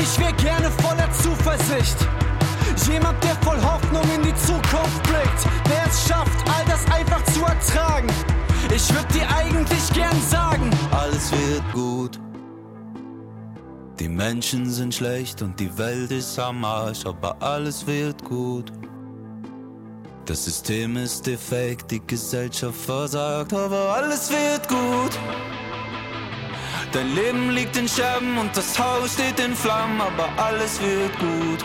Ich wär gerne voller Zuversicht. Jemand, der voll Hoffnung in die Zukunft blickt, der es schafft, all das einfach zu ertragen. Ich würd dir eigentlich gern sagen, Alles wird gut. Die Menschen sind schlecht und die Welt ist am Arsch, aber alles wird gut. Das System ist defekt, die Gesellschaft versagt, aber alles wird gut. Dein Leben liegt in Scherben und das Haus steht in Flammen, aber alles wird gut.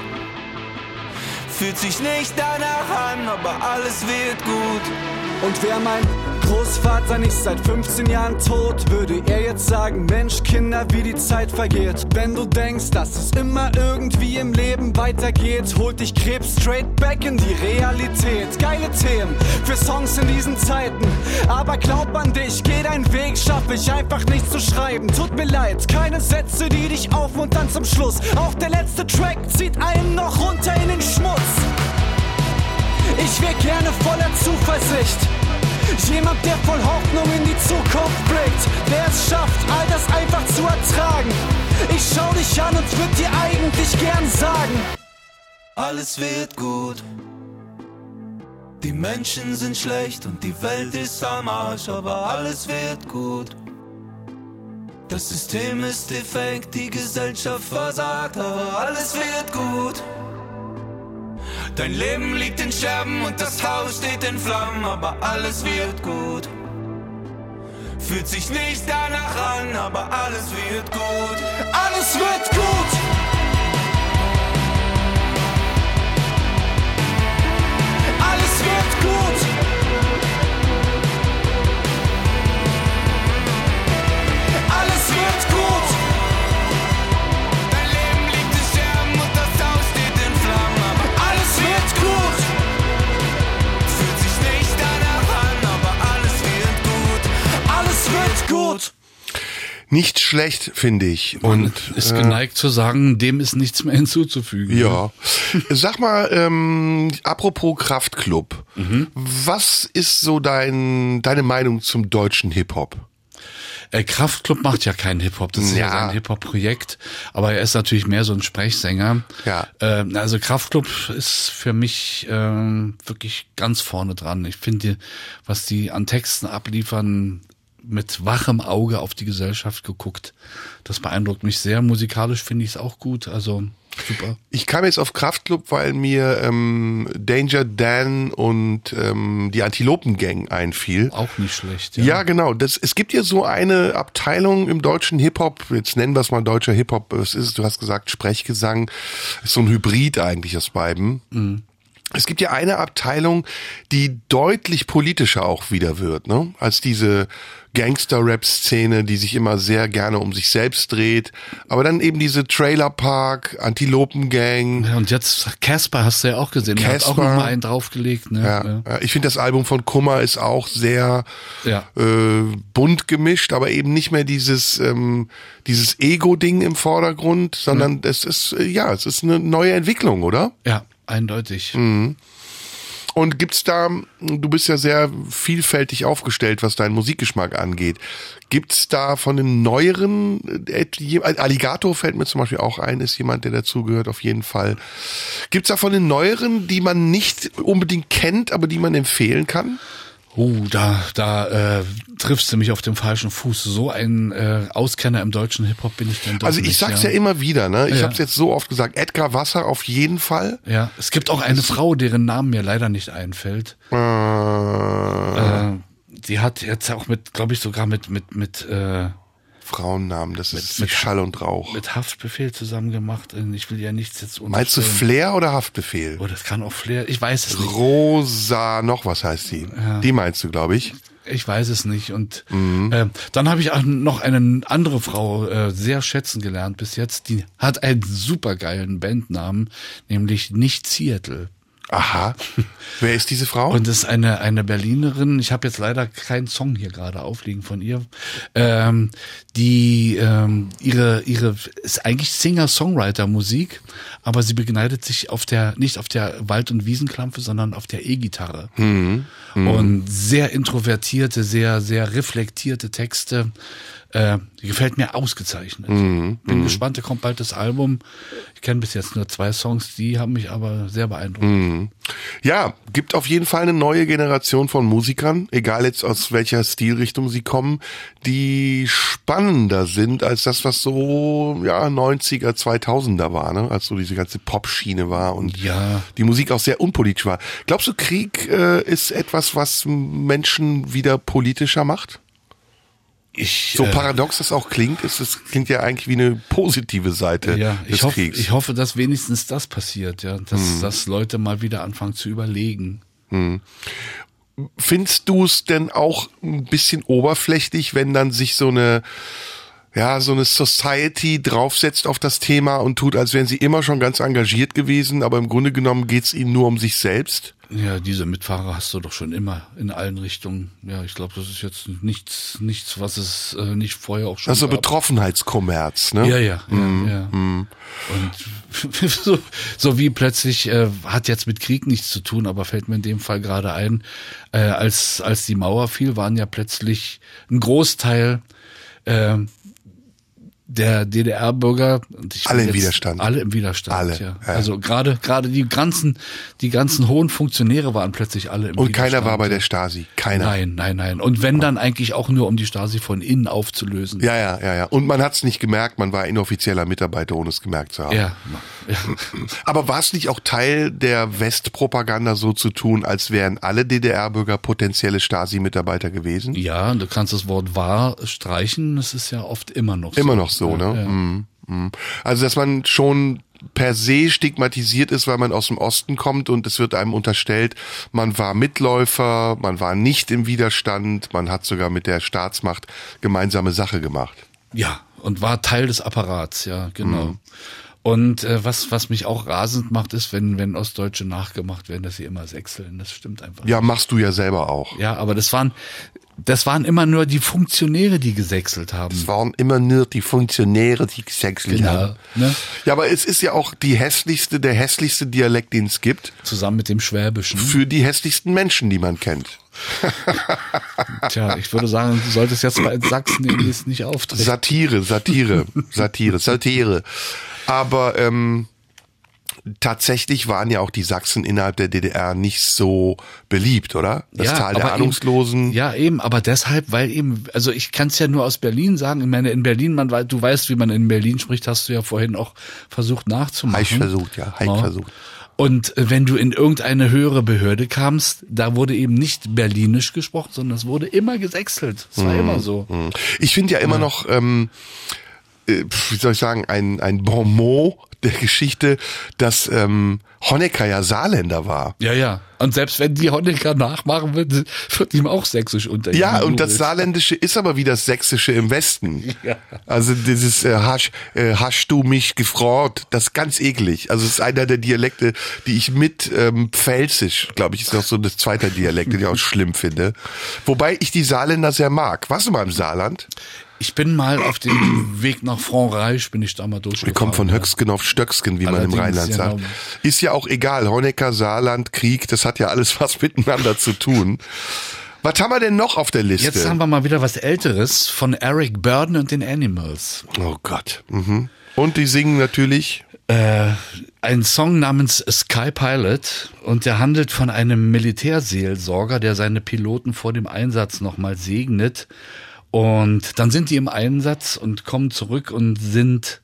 Fühlt sich nicht danach an, aber alles wird gut. Und wär mein Großvater nicht seit 15 Jahren tot, würde er jetzt sagen, Mensch, Kinder, wie die Zeit vergeht. Wenn du denkst, dass es immer irgendwie im Leben weitergeht, holt dich Krebs straight back in die Realität. Geile Themen für Songs in diesen Zeiten. Aber glaub an dich, geh deinen Weg, schaff ich einfach nicht zu schreiben. Tut mir leid, keine Sätze, die dich aufmuntern zum Schluss. Auch der letzte Track zieht einen noch runter in den Schmutz. Ich wär gerne voller Zuversicht. Jemand, der voll Hoffnung in die Zukunft blickt, der es schafft, all das einfach zu ertragen. Ich schau dich an und würd dir eigentlich gern sagen, Alles wird gut. Die Menschen sind schlecht und die Welt ist am Arsch, aber alles wird gut. Das System ist defekt, die Gesellschaft versagt, aber alles wird gut. Dein Leben liegt in Scherben und das Haus steht in Flammen, aber alles wird gut. Fühlt sich nicht danach an, aber alles wird gut. alles wird gut. Gut. Nicht schlecht, finde ich. Und Und ist geneigt zu sagen, dem ist nichts mehr hinzuzufügen. Ja. Sag mal, ähm, apropos Kraftklub, Mhm. was ist so dein, deine Meinung zum deutschen Hip-Hop? Äh, Kraftklub macht ja keinen Hip-Hop, das ist ja, Ja. sein Hip-Hop-Projekt, aber er ist natürlich mehr so ein Sprechsänger. Ja. Ähm, also Kraftklub ist für mich ähm, wirklich ganz vorne dran. Ich finde, was die an Texten abliefern, mit wachem Auge auf die Gesellschaft geguckt, das beeindruckt mich sehr. Musikalisch finde ich es auch gut. Also Super. Ich kam jetzt auf Kraftclub, weil mir ähm, Danger Dan und ähm, die Antilopen-Gang einfiel. Auch nicht schlecht. Ja, genau. Das, es gibt ja so eine Abteilung im deutschen Hip-Hop, jetzt nennen wir es mal deutscher Hip-Hop, was ist es? Du hast gesagt Sprechgesang, ist so ein Hybrid eigentlich aus beiden. Es gibt ja eine Abteilung, die deutlich politischer auch wieder wird, ne? Als diese Gangster-Rap-Szene, die sich immer sehr gerne um sich selbst dreht. Aber dann eben diese Trailer-Park, Antilopen-Gang. Ja, und jetzt Casper hast du ja auch gesehen. Der hat auch Casper. noch mal einen draufgelegt. Ne? Ja, ja. ich finde das Album von Kummer ist auch sehr Ja. äh, bunt gemischt, aber eben nicht mehr dieses dieses, ähm, dieses Ego-Ding im Vordergrund, sondern es ist, äh, ja, es ist eine neue Entwicklung, oder? Ja, eindeutig. Und gibt's da, du bist ja sehr vielfältig aufgestellt, was deinen Musikgeschmack angeht. Gibt's da von den neueren, äh, Alligator fällt mir zum Beispiel auch ein, ist jemand, der dazugehört, auf jeden Fall. Gibt's da von den neueren, die man nicht unbedingt kennt, aber die man empfehlen kann? Uh, da, da äh, triffst du mich auf dem falschen Fuß. So ein äh, Auskenner im deutschen Hip-Hop bin ich denn doch Also ich nicht, sag's ja, immer wieder, ne? Ich Ja. hab's jetzt so oft gesagt. Edgar Wasser auf jeden Fall. Ja, es gibt auch eine Frau, deren Namen mir leider nicht einfällt. Äh, Äh, die hat jetzt auch mit, glaube ich, sogar mit mit mit äh, Frauennamen, das ist mit- Schall und Rauch. mit Haftbefehl zusammen gemacht. Ich will ja nichts jetzt Meinst du. Flair oder Haftbefehl? Oh, das kann auch Flair. Ich weiß es nicht. Rosa, noch was heißt die? Die meinst du, glaube ich. Ich weiß es nicht. Und Mhm. äh, dann habe ich auch noch eine andere Frau äh, sehr schätzen gelernt bis jetzt. Die hat einen supergeilen Bandnamen, nämlich nicht Seattle. Aha. Wer ist diese Frau? Und das ist eine, eine Berlinerin, ich habe jetzt leider keinen Song hier gerade aufliegen von ihr, ähm, die ähm, ihre, ihre ist eigentlich Singer-Songwriter-Musik, aber sie begneidet sich auf der, nicht auf der Wald- und Wiesenklampe, sondern auf der E-Gitarre. Und sehr introvertierte, sehr, sehr reflektierte Texte. Äh, die gefällt mir ausgezeichnet. Bin gespannt, da kommt bald das Album. Ich kenne bis jetzt nur zwei Songs, die haben mich aber sehr beeindruckt. Ja, gibt auf jeden Fall eine neue Generation von Musikern, egal jetzt aus welcher Stilrichtung sie kommen, die spannender sind als das, was so ja 90er, 2000er war, ne? als so diese ganze Pop-Schiene war und Ja. die Musik auch sehr unpolitisch war. Glaubst du, Krieg äh, ist etwas, was Menschen wieder politischer macht? Ich, So äh, paradox das auch klingt, ist es klingt ja eigentlich wie eine positive Seite Ja, des ich hoffe, Kriegs. ich hoffe, dass wenigstens das passiert, ja, dass, dass Leute mal wieder anfangen zu überlegen. Findest du es denn auch ein bisschen oberflächlich, wenn dann sich so eine ja, so eine Society draufsetzt auf das Thema und tut, als wären sie immer schon ganz engagiert gewesen, aber im Grunde genommen geht's ihnen nur um sich selbst? Ja, diese Mitfahrer hast du doch schon immer in allen Richtungen. Ja, ich glaube, das ist jetzt nichts, nichts, was es äh, nicht vorher auch schon Also gab. Betroffenheitskommerz, ne? Ja, ja, ja, ja. Und so, so wie plötzlich äh, hat jetzt mit Krieg nichts zu tun, aber fällt mir in dem Fall gerade ein, äh, als als die Mauer fiel, waren ja plötzlich ein Großteil äh, der DDR-Bürger und Alle im Widerstand. alle im Widerstand, Alle, ja. ja. Also gerade gerade die ganzen die ganzen hohen Funktionäre waren plötzlich alle im Und Widerstand. keiner war bei der Stasi. Keiner. Nein, nein, nein. Und wenn dann eigentlich auch nur um die Stasi von innen aufzulösen. Ja, ja, ja, ja. Und man hat's nicht gemerkt, man war inoffizieller Mitarbeiter, ohne es gemerkt zu haben. Ja, ja. Aber war es nicht auch Teil der Westpropaganda so zu tun, als wären alle DDR-Bürger potenzielle Stasi-Mitarbeiter gewesen? Ja, du kannst das Wort wahr streichen, das ist ja oft immer noch so. Immer noch so, ne? Ja. Mhm, mhm. Also, dass man schon per se stigmatisiert ist, weil man aus dem Osten kommt und es wird einem unterstellt, man war Mitläufer, man war nicht im Widerstand, man hat sogar mit der Staatsmacht gemeinsame Sache gemacht. ja, und war Teil des Apparats, ja, genau. Mhm. Und äh, was, was mich auch rasend macht, ist, wenn, wenn Ostdeutsche nachgemacht werden, dass sie immer sechseln. Das stimmt einfach. Ja, machst du ja selber auch. Ja, aber das waren, das waren immer nur die Funktionäre, die gesächselt haben. Es waren immer nur die Funktionäre, die gesächselt Genau, haben. ne? Ja, aber es ist ja auch die hässlichste, der hässlichste Dialekt, den es gibt, Zusammen mit dem Schwäbischen. für die hässlichsten Menschen, die man kennt. Tja, ich würde sagen, du solltest jetzt mal in Sachsen demnächst nicht auftreten. Satire, Satire, Satire, Satire. Aber ähm, tatsächlich waren ja auch die Sachsen innerhalb der DDR nicht so beliebt, oder? Das Tal der Ahnungslosen. Eben, ja, eben, aber deshalb, weil eben, also ich kann es ja nur aus Berlin sagen. Ich meine, in Berlin, man du weißt, wie man in Berlin spricht, hast du ja vorhin auch versucht nachzumachen. Heich versucht, ja, Heich Ja. versucht. Und äh, wenn du in irgendeine höhere Behörde kamst, da wurde eben nicht Berlinisch gesprochen, sondern es wurde immer gesächselt. Es war immer so. Ich finde ja immer noch, ähm, äh, wie soll ich sagen, ein, ein Bon mot der Geschichte, dass ähm, Honecker ja Saarländer war. Ja, ja. Und selbst wenn die Honecker nachmachen wird, wird ihm auch sächsisch unter Ja, und das. Saarländische ist aber wie das Sächsische im Westen. Ja. Also dieses äh, hast, äh, hast du mich gefreut, das ist ganz eklig. Also es ist einer der Dialekte, die ich mit ähm, Pfälzisch, glaube ich, ist noch so das zweite Dialekt, den ich auch schlimm finde. Wobei ich die Saarländer sehr mag. Warst du mal im Saarland? Ich bin mal auf dem Weg nach Frankreich, bin ich da mal durchgefahren. Wir kommen von. Höcksken auf Stöcksken, wie man im Allerdings, Rheinland sagt. genau. Ist ja auch egal. Honecker, Saarland, Krieg, das hat ja alles was miteinander zu tun. Was haben wir denn noch auf der Liste? Jetzt haben wir mal wieder was Älteres von Eric Burden und den Animals. oh Gott. Mhm. Und die singen natürlich. Äh, ein Song namens Sky Pilot und der handelt von einem Militärseelsorger, der seine Piloten vor dem Einsatz nochmal segnet. Und dann sind die im Einsatz und kommen zurück und sind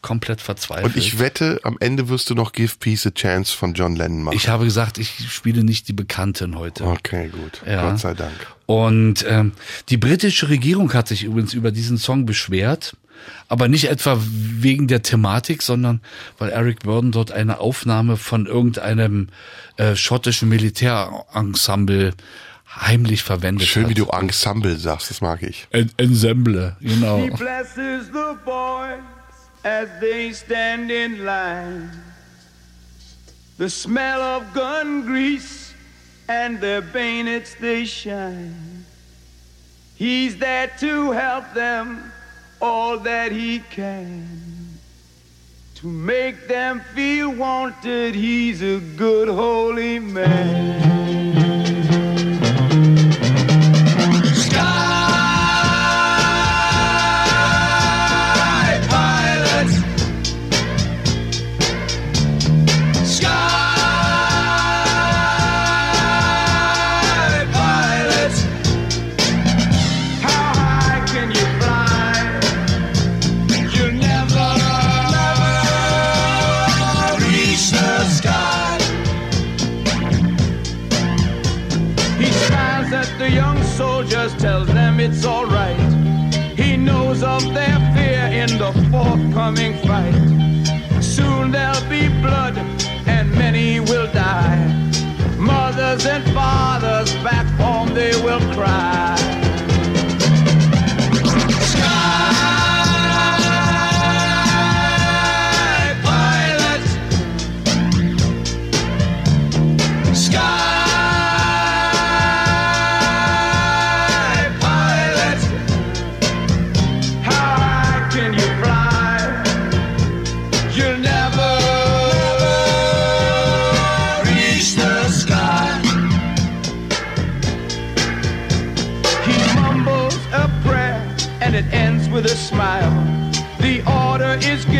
komplett verzweifelt. Und ich wette, am Ende wirst du noch Give Peace a Chance von John Lennon machen. Ich habe gesagt, ich spiele nicht die Bekannten heute. okay, gut. Ja. Gott sei Dank. Und ähm, die britische Regierung hat sich übrigens über diesen Song beschwert, aber nicht etwa wegen der Thematik, sondern weil Eric Burden dort eine Aufnahme von irgendeinem äh, schottischen Militärensemble heimlich verwendet Schön, hat. wie du Ensemble sagst, das mag ich. En Ensemble, genau. He blesses the boys as they stand in line. The smell of gun grease and their bayonets they shine. He's there to help them all that he can. To make them feel wanted, he's a good holy man. Forthcoming fight. Soon there'll be blood and many will die. Mothers and fathers back home they will cry.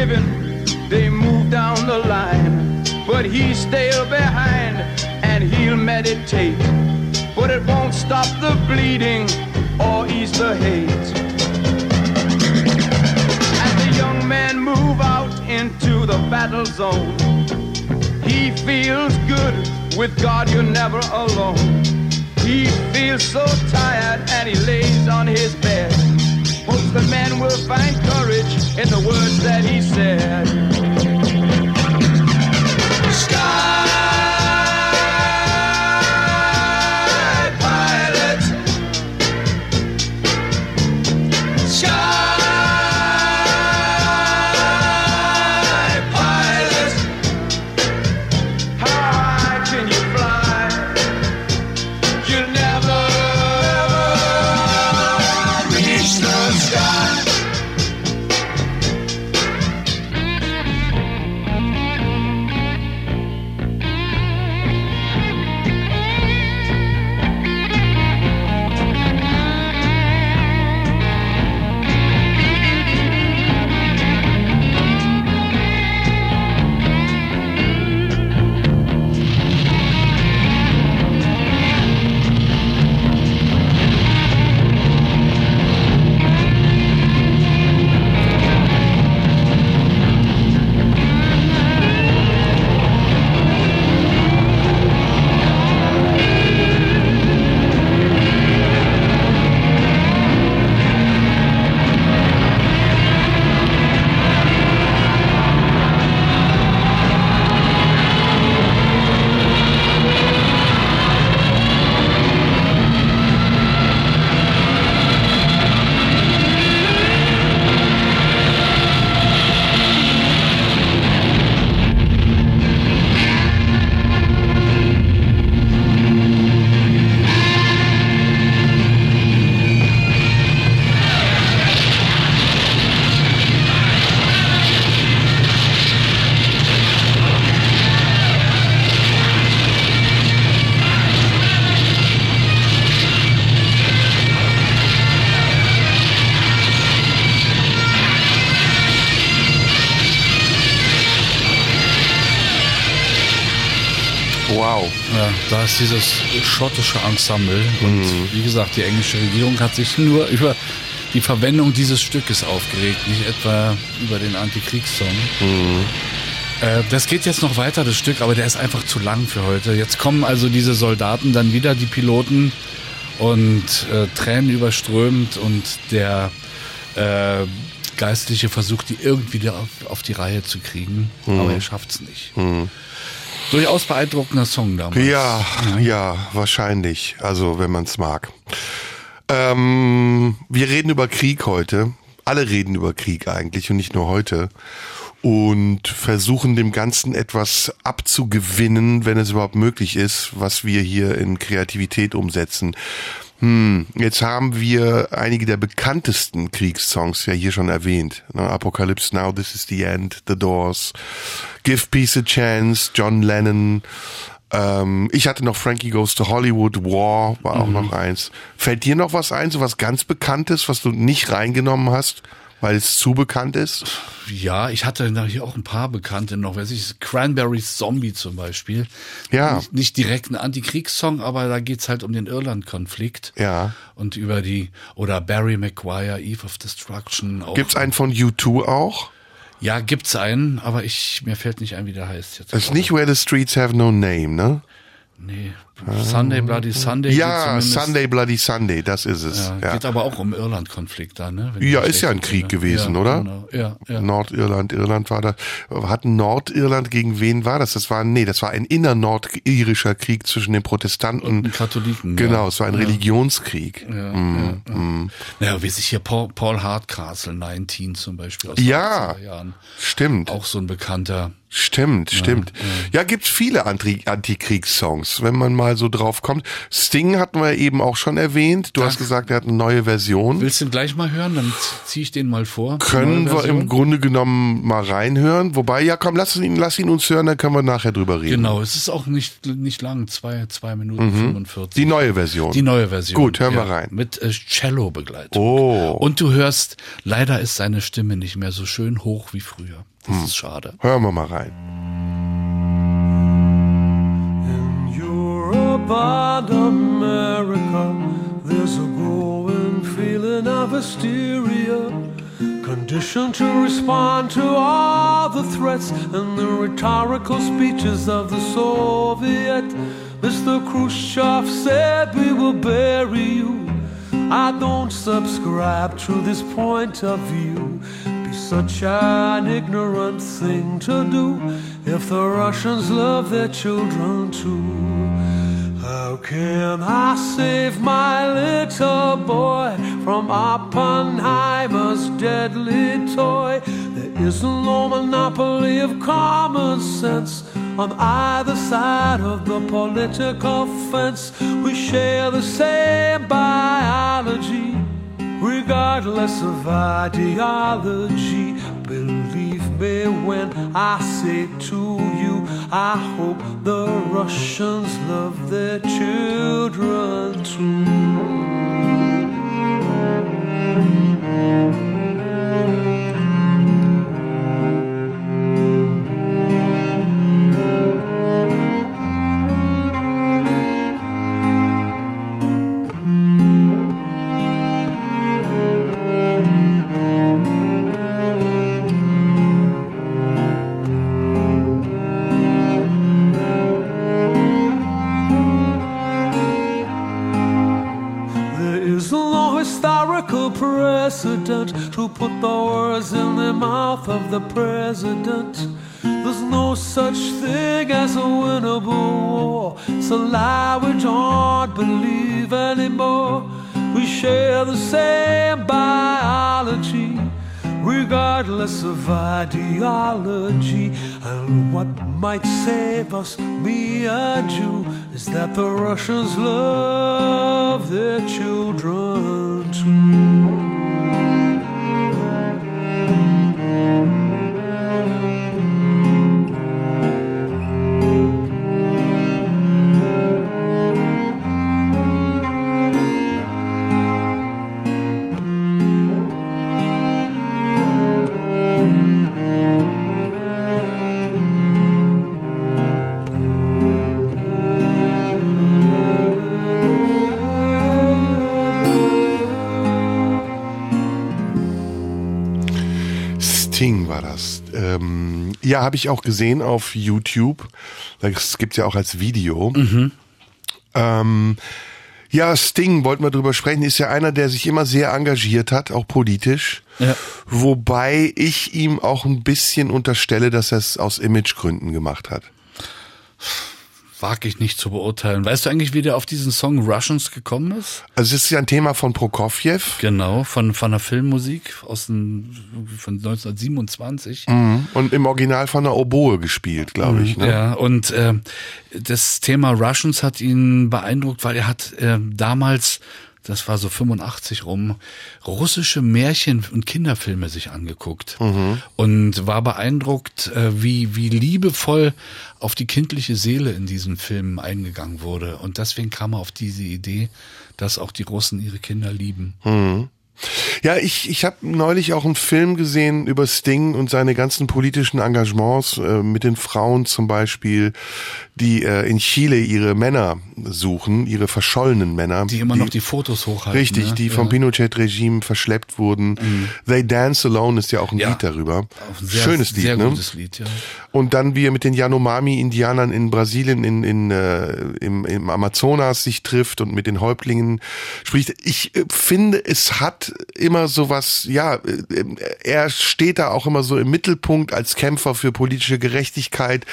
Given, they move down the line. But he's still behind and he'll meditate. But it won't stop the bleeding or ease the hate. As the young men move out into the battle zone, he feels good. With God, you're never alone. He feels so tired and he lays on his bed. Hopes the men will find courage in the words that he said. Dieses schottische Ensemble und wie gesagt, die englische Regierung hat sich nur über die Verwendung dieses Stückes aufgeregt, nicht etwa über den Antikriegssong. Äh, das geht jetzt noch weiter, das Stück, aber der ist einfach zu lang für heute. Jetzt kommen also diese Soldaten dann wieder, die Piloten, und äh, Tränen überströmt und der äh, Geistliche versucht, die irgendwie auf, auf die Reihe zu kriegen, aber er schafft's nicht. Durchaus beeindruckender Song damals. Ja, ja, wahrscheinlich. Also, wenn man es mag. Ähm, wir reden über Krieg heute. Alle reden über Krieg eigentlich und nicht nur heute. Und versuchen dem Ganzen etwas abzugewinnen, wenn es überhaupt möglich ist, was wir hier in Kreativität umsetzen. Hm, jetzt haben wir einige der bekanntesten Kriegssongs ja hier schon erwähnt. Ne? Apocalypse Now, This is the End, The Doors, Give Peace a Chance, John Lennon. Ähm, ich hatte noch Frankie Goes to Hollywood, War war auch noch eins. Fällt dir noch was ein, so was ganz Bekanntes, was du nicht reingenommen hast, weil es zu bekannt ist? Ja, ich hatte hier auch ein paar Bekannte noch. Weiß ich, Cranberries Zombie zum Beispiel. Ja. Nicht, nicht direkt ein Antikriegssong, aber da geht's halt um den Irland-Konflikt. Ja. Und über die, oder Barry Maguire, Eve of Destruction. Auch. Gibt's einen von U2 auch? Ja, gibt's einen, aber ich, mir fällt nicht ein, wie der heißt jetzt. Das ist nicht Where the Streets Have No Name, ne? Nee. Sunday Bloody Sunday. Ja, Sunday Bloody Sunday, das ist es. Ja, Ja, Geht aber auch um Irland-Konflikt da, ne? Wenn Ja, ist ja ein Krieg entsinne. gewesen, ja, oder? Genau. Ja, ja. Nordirland, Irland war da. Hat Nordirland gegen wen war das? Das war, nee, das war ein innernordiririscher Krieg zwischen den Protestanten. Und Katholiken, Genau, ja. es war ein Ja. Religionskrieg. Ja, Mm, ja, ja. mm. Naja, wie sich hier Paul, Paul Hardcastle 19 zum Beispiel aus Ja, den 80er Jahren. Stimmt. Auch so ein bekannter. Stimmt, stimmt. Ja, gibt's viele Anti Antikriegssongs, wenn man mal so drauf kommt. Sting hatten wir eben auch schon erwähnt. Du hast gesagt, er hat eine neue Version. Willst du ihn gleich mal hören? Dann ziehe ich den mal vor. Können wir im Grunde genommen mal reinhören. Wobei, ja komm, lass ihn, lass ihn uns hören, dann können wir nachher drüber reden. Genau, es ist auch nicht, nicht lang, zwei, zwei Minuten Mhm. 45. Die neue Version. Die neue Version. Gut, hören wir rein. Mit äh, Cello-Begleitung. Oh. Und du hörst, leider ist seine Stimme nicht mehr so schön hoch wie früher. Das Hm. ist schade. Hören wir mal rein. And America, there's a growing feeling of hysteria. Conditioned to respond to all the threats and the rhetorical speeches of the Soviet. Mr. Khrushchev said, We will bury you. I don't subscribe to this point of view. Be such an ignorant thing to do if the Russians love their children too. How can I save my little boy from Oppenheimer's deadly toy? There is no monopoly of common sense on either side of the political fence. We share the same biology, regardless of ideology. Believe me when I say to you, I hope the Russians love their children There put the words in the mouth of the president. There's no such thing as a winnable war. It's a lie we don't believe anymore. We share the same biology, regardless of ideology. And what might save us, me and you, is that the Russians love their children too. Ja, habe ich auch gesehen auf YouTube. Das gibt's ja auch als Video. Ähm, ja, Sting, wollten wir drüber sprechen, ist ja einer, der sich immer sehr engagiert hat, auch politisch. Ja. Wobei ich ihm auch ein bisschen unterstelle, dass er es aus Imagegründen gemacht hat. Wag ich nicht zu beurteilen. Weißt du eigentlich, wie der auf diesen Song Russians gekommen ist? Also es ist ja ein Thema von Prokofjew. Genau, von, von der Filmmusik aus den, von 1927. Mhm. Und im Original von der Oboe gespielt, glaube ich. Ne? Ja, und äh, das Thema Russians hat ihn beeindruckt, weil er hat äh, damals, das war so 85 rum, russische Märchen- und Kinderfilme sich angeguckt und war beeindruckt, äh, wie, wie liebevoll auf die kindliche Seele in diesen Filmen eingegangen wurde. Und deswegen kam er auf diese Idee, dass auch die Russen ihre Kinder lieben. Ja, ich, ich habe neulich auch einen Film gesehen über Sting und seine ganzen politischen Engagements äh, mit den Frauen zum Beispiel, die äh, in Chile ihre Männer suchen, ihre verschollenen Männer. Die immer noch die Fotos hochhalten. Richtig, ne? die vom Ja. Pinochet-Regime verschleppt wurden. They Dance Alone ist ja auch ein Ja. Lied darüber. Sehr, Schönes Lied, sehr ne? gutes Lied, ja. Und dann wie er mit den Yanomami-Indianern in Brasilien in, in, äh, im, im Amazonas sich trifft und mit den Häuptlingen spricht. Ich äh, finde, es hat immer so was, ja, äh, er steht da auch immer so im Mittelpunkt als Kämpfer für politische Gerechtigkeit.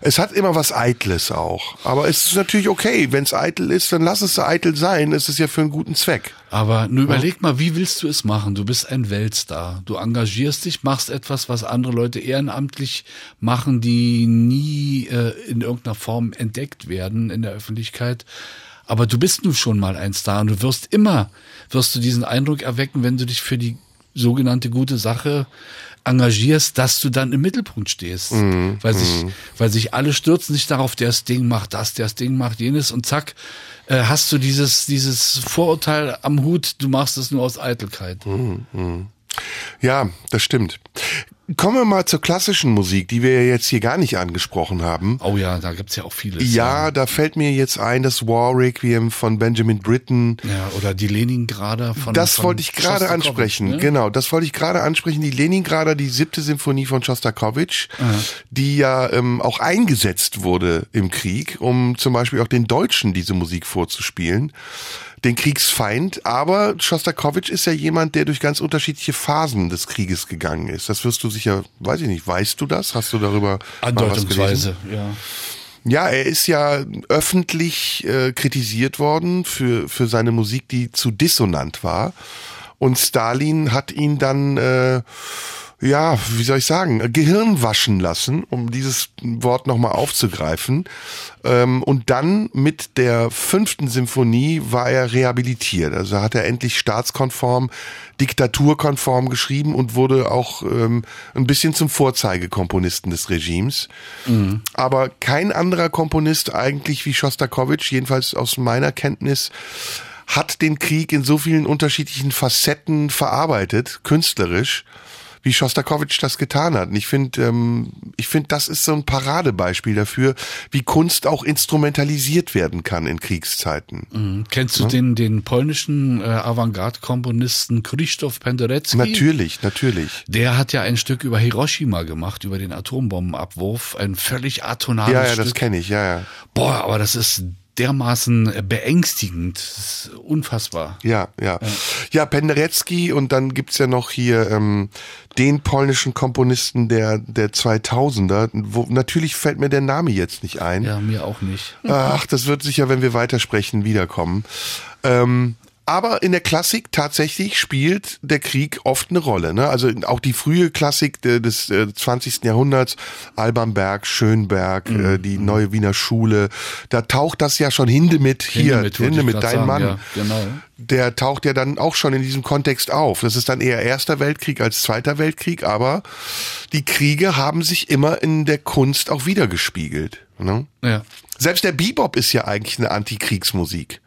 Es hat immer was Eitles auch. Aber es ist natürlich okay, wenn es eitel ist, dann lass es eitel sein. Es ist ja für einen guten Zweck. Aber nur überleg mal, wie willst du es machen? Du bist ein Weltstar. Du engagierst dich, machst etwas, was andere Leute ehrenamtlich machen, die nie äh, in irgendeiner Form entdeckt werden in der Öffentlichkeit. Aber du bist nun schon mal ein Star und du wirst immer, wirst du diesen Eindruck erwecken, wenn du dich für die sogenannte gute Sache engagierst, dass du dann im Mittelpunkt stehst. weil sich, weil sich alle stürzen sich darauf, der das Ding macht das, der das Ding macht jenes und zack, äh, hast du dieses, dieses Vorurteil am Hut, du machst es nur aus Eitelkeit. Ja, das stimmt. Kommen wir mal zur klassischen Musik, die wir ja jetzt hier gar nicht angesprochen haben. Oh ja, da gibt's ja auch vieles. Ja, da fällt mir jetzt ein, das War Requiem von Benjamin Britten. Ja, oder die Leningrader von Das von wollte ich gerade Schostakowitsch, ansprechen. ne? Genau, das wollte ich gerade ansprechen. Die Leningrader, die siebte Symphonie von Schostakowitsch, die ja ähm, auch eingesetzt wurde im Krieg, um zum Beispiel auch den Deutschen diese Musik vorzuspielen. Den Kriegsfeind, aber Schostakowitsch ist ja jemand, der durch ganz unterschiedliche Phasen des Krieges gegangen ist. Das wirst du sicher, weiß ich nicht, weißt du das? Hast du darüber? Andeutungsweise, ja. Ja, er ist ja öffentlich äh, kritisiert worden für, für seine Musik, die zu dissonant war. Und Stalin hat ihn dann, äh, ja, wie soll ich sagen, Gehirn waschen lassen, um dieses Wort nochmal aufzugreifen. Ähm, und dann mit der fünften Symphonie war er rehabilitiert. Also hat er endlich staatskonform, diktaturkonform geschrieben und wurde auch ähm, ein bisschen zum Vorzeigekomponisten des Regimes. Aber kein anderer Komponist eigentlich wie Schostakowitsch, jedenfalls aus meiner Kenntnis, hat den Krieg in so vielen unterschiedlichen Facetten verarbeitet, künstlerisch, wie Schostakowitsch das getan hat. Und ich finde, ähm, ich finde, das ist so ein Paradebeispiel dafür, wie Kunst auch instrumentalisiert werden kann in Kriegszeiten. Mhm. Kennst du den, den polnischen äh, Avantgarde-Komponisten Krzysztof Penderecki? Natürlich, natürlich. Der hat ja ein Stück über Hiroshima gemacht, über den Atombombenabwurf. Ein völlig atonales Ja, ja, Stück. das kenne ich, ja, ja. Boah, aber das ist dermaßen beängstigend. Das ist unfassbar. Ja, ja. Ja, Penderecki und dann gibt's ja noch hier ähm, den polnischen Komponisten der, der 2000er. Wo, natürlich fällt mir der Name jetzt nicht ein. Ja, mir auch nicht. Ach, das wird sicher, wenn wir weitersprechen, wiederkommen. Ähm, aber in der Klassik tatsächlich spielt der Krieg oft eine Rolle. Ne? Also auch die frühe Klassik de- des äh, 20. Jahrhunderts, Alban Berg, Schönberg, äh, die neue Wiener Schule, da taucht das ja schon Hindemith hier, Hindemith, Hindemith, dein sagen, Mann. ja, genau. Der taucht ja dann auch schon in diesem Kontext auf. Das ist dann eher Erster Weltkrieg als Zweiter Weltkrieg, aber die Kriege haben sich immer in der Kunst auch wiedergespiegelt. Ne? Ja. Selbst der Bebop ist ja eigentlich eine Antikriegsmusik,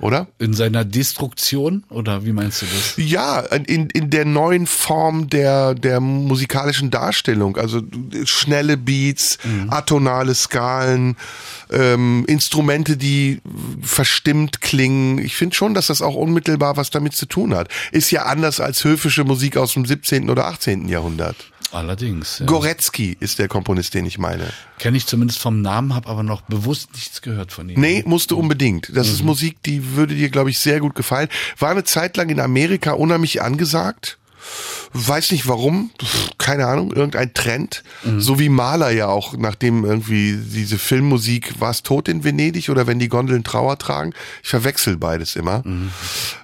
oder? In seiner Destruktion oder wie meinst du das? Ja, in, in der neuen Form der, der musikalischen Darstellung. Also schnelle Beats, atonale Skalen, ähm, Instrumente, die verstimmt klingen. Ich finde schon, dass das auch unmittelbar was damit zu tun hat. Ist ja anders als höfische Musik aus dem 17. oder 18. Jahrhundert. Allerdings. Ja. Goretzky ist der Komponist, den ich meine. Kenne ich zumindest vom Namen, habe aber noch bewusst nichts gehört von ihm. Nee, musst du unbedingt. Das ist Musik, die würde dir, glaube ich, sehr gut gefallen. War eine Zeit lang in Amerika unheimlich angesagt. Weiß nicht warum, keine Ahnung, irgendein Trend. So wie Maler ja auch, nachdem irgendwie diese Filmmusik, war es tot in Venedig oder wenn die Gondeln Trauer tragen? Ich verwechsel beides immer.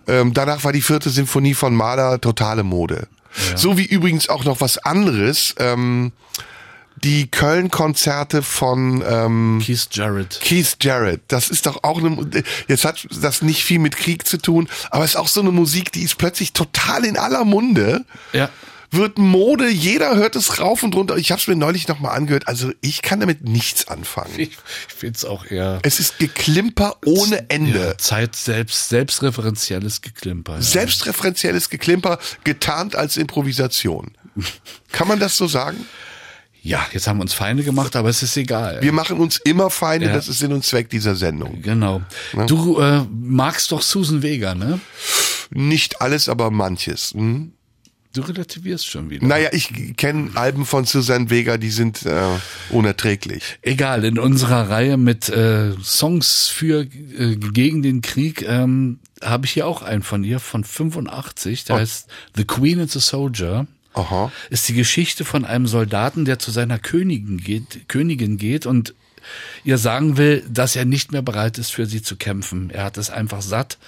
Ähm, danach war die vierte Sinfonie von Mahler totale Mode. So wie übrigens auch noch was anderes. Ähm, die Köln-Konzerte von ähm, Keith Jarrett. Keith Jarrett. Das ist doch auch eine, jetzt hat das nicht viel mit Krieg zu tun, aber es ist auch so eine Musik, die ist plötzlich total in aller Munde. Ja. Wird Mode, jeder hört es rauf und runter. Ich habe es mir neulich nochmal angehört. Also ich kann damit nichts anfangen. Ich, ich finde es auch eher Es ist Geklimper ohne Ende. ja, Zeit selbst, selbstreferenzielles Geklimper. Ja. Selbstreferenzielles Geklimper, getarnt als Improvisation. Kann man das so sagen? ja, jetzt haben wir uns Feinde gemacht, aber es ist egal. Wir machen uns immer Feinde, Ja. das ist Sinn und Zweck dieser Sendung. genau. Du äh, magst doch Susan Vega, ne? Nicht alles, aber manches. Hm? Du relativierst schon wieder. Naja, ich kenne Alben von Susanne Vega, die sind äh, unerträglich. Egal, in unserer Reihe mit äh, Songs für äh, gegen den Krieg ähm, habe ich hier auch einen von ihr von 85, der heißt The Queen and the Soldier. Aha. Ist die Geschichte von einem Soldaten, der zu seiner Königin geht, Königin geht und ihr sagen will, dass er nicht mehr bereit ist, für sie zu kämpfen. Er hat es einfach satt.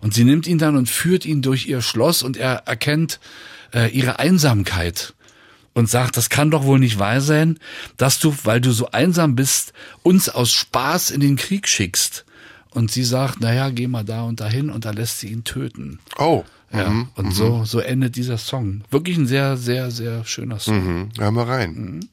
Und sie nimmt ihn dann und führt ihn durch ihr Schloss und er erkennt äh, ihre Einsamkeit und sagt, das kann doch wohl nicht wahr sein, dass du, weil du so einsam bist, uns aus Spaß in den Krieg schickst. Und sie sagt, naja, geh mal da und dahin und da lässt sie ihn töten. Oh. Ja, und so, so endet dieser Song. Wirklich ein sehr, sehr, sehr schöner Song. Mhm. Hören wir rein. The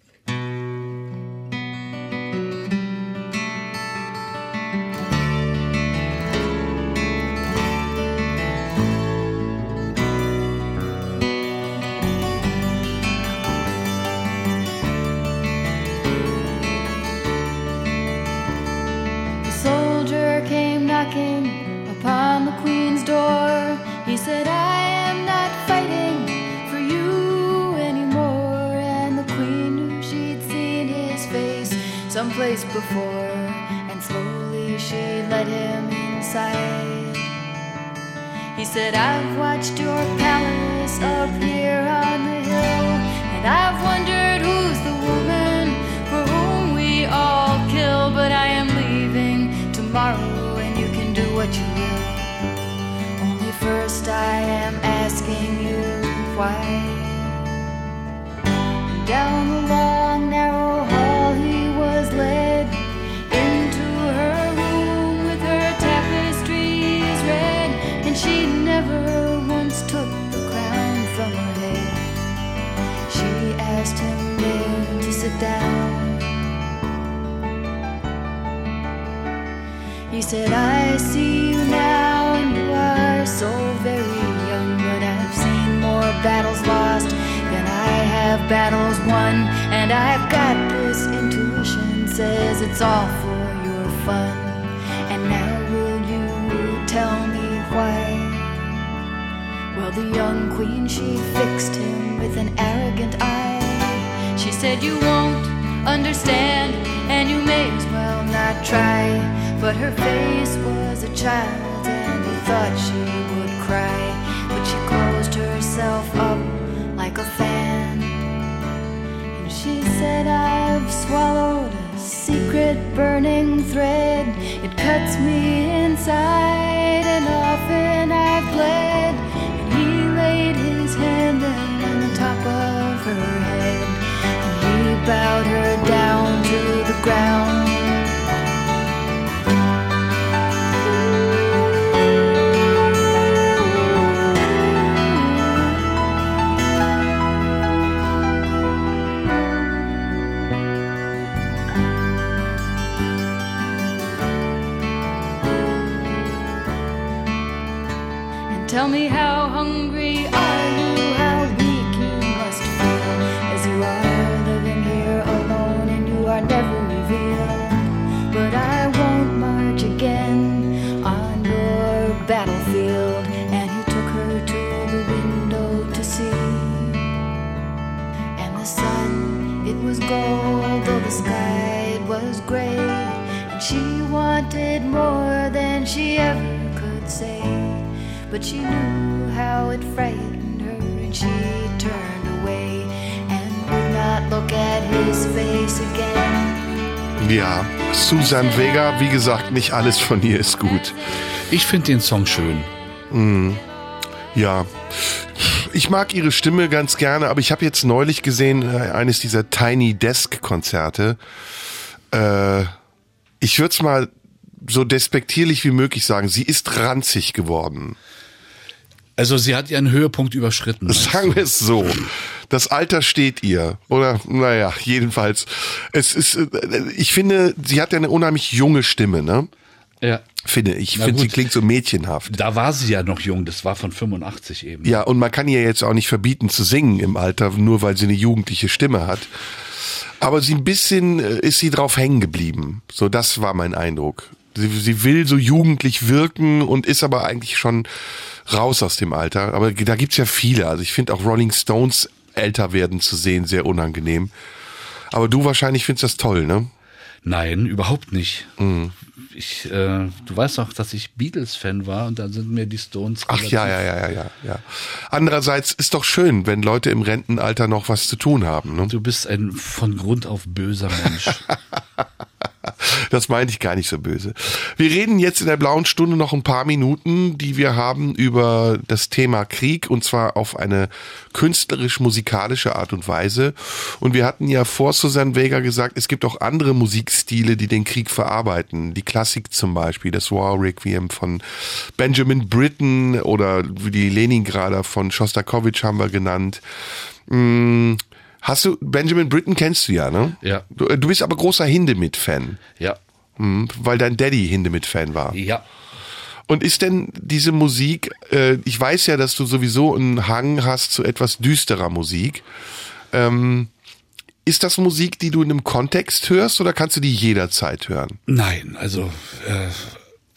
Ja, Susan Vega, wie gesagt, nicht alles von ihr ist gut. Ich finde den Song schön. Mm, ja. Ich mag ihre Stimme ganz gerne, aber ich habe jetzt neulich gesehen, äh, eines dieser Tiny Desk Konzerte. Äh, ich würde es mal so despektierlich wie möglich sagen, sie ist ranzig geworden. Also sie hat ihren Höhepunkt überschritten. Sagen wir es so. Das Alter steht ihr. Oder, naja, jedenfalls. Es ist, äh, ich finde, sie hat ja eine unheimlich junge Stimme, ne? Ja. Finde ich. Ich finde, sie klingt so mädchenhaft. Da war sie ja noch jung, das war von 85 eben. Ja, und man kann ihr jetzt auch nicht verbieten zu singen im Alter, nur weil sie eine jugendliche Stimme hat. Aber sie ein bisschen äh, ist sie drauf hängen geblieben. So, das war mein Eindruck. Sie, sie will so jugendlich wirken und ist aber eigentlich schon raus aus dem Alter. Aber da gibt's ja viele. Also ich finde auch Rolling Stones älter werden zu sehen sehr unangenehm. Aber du wahrscheinlich findest das toll, ne? Nein, überhaupt nicht. Mhm. Ich, äh, du weißt doch, dass ich Beatles-Fan war und dann sind mir die Stones. Ach ja, ja, ja, ja, ja, ja. Andererseits ist doch schön, wenn Leute im Rentenalter noch was zu tun haben. Ne? Du bist ein von Grund auf böser Mensch. Das meinte ich gar nicht so böse. Wir reden jetzt in der blauen Stunde noch ein paar Minuten, die wir haben über das Thema Krieg und zwar auf eine künstlerisch-musikalische Art und Weise. Und wir hatten ja vor Susanne Vega gesagt, es gibt auch andere Musikstile, die den Krieg verarbeiten. Die Klassik zum Beispiel, das War Requiem von Benjamin Britten oder die Leningrader von Shostakovich haben wir genannt. Hm, Hast du, Benjamin Britten kennst du ja, ne? Ja. Du, du bist aber großer Hindemith-Fan. Ja. Hm, weil dein Daddy Hindemith-Fan war. Ja. Und ist denn diese Musik, äh, ich weiß ja, dass du sowieso einen Hang hast zu etwas düsterer Musik. Ähm, ist das Musik, die du in einem Kontext hörst oder kannst du die jederzeit hören? Nein, also äh,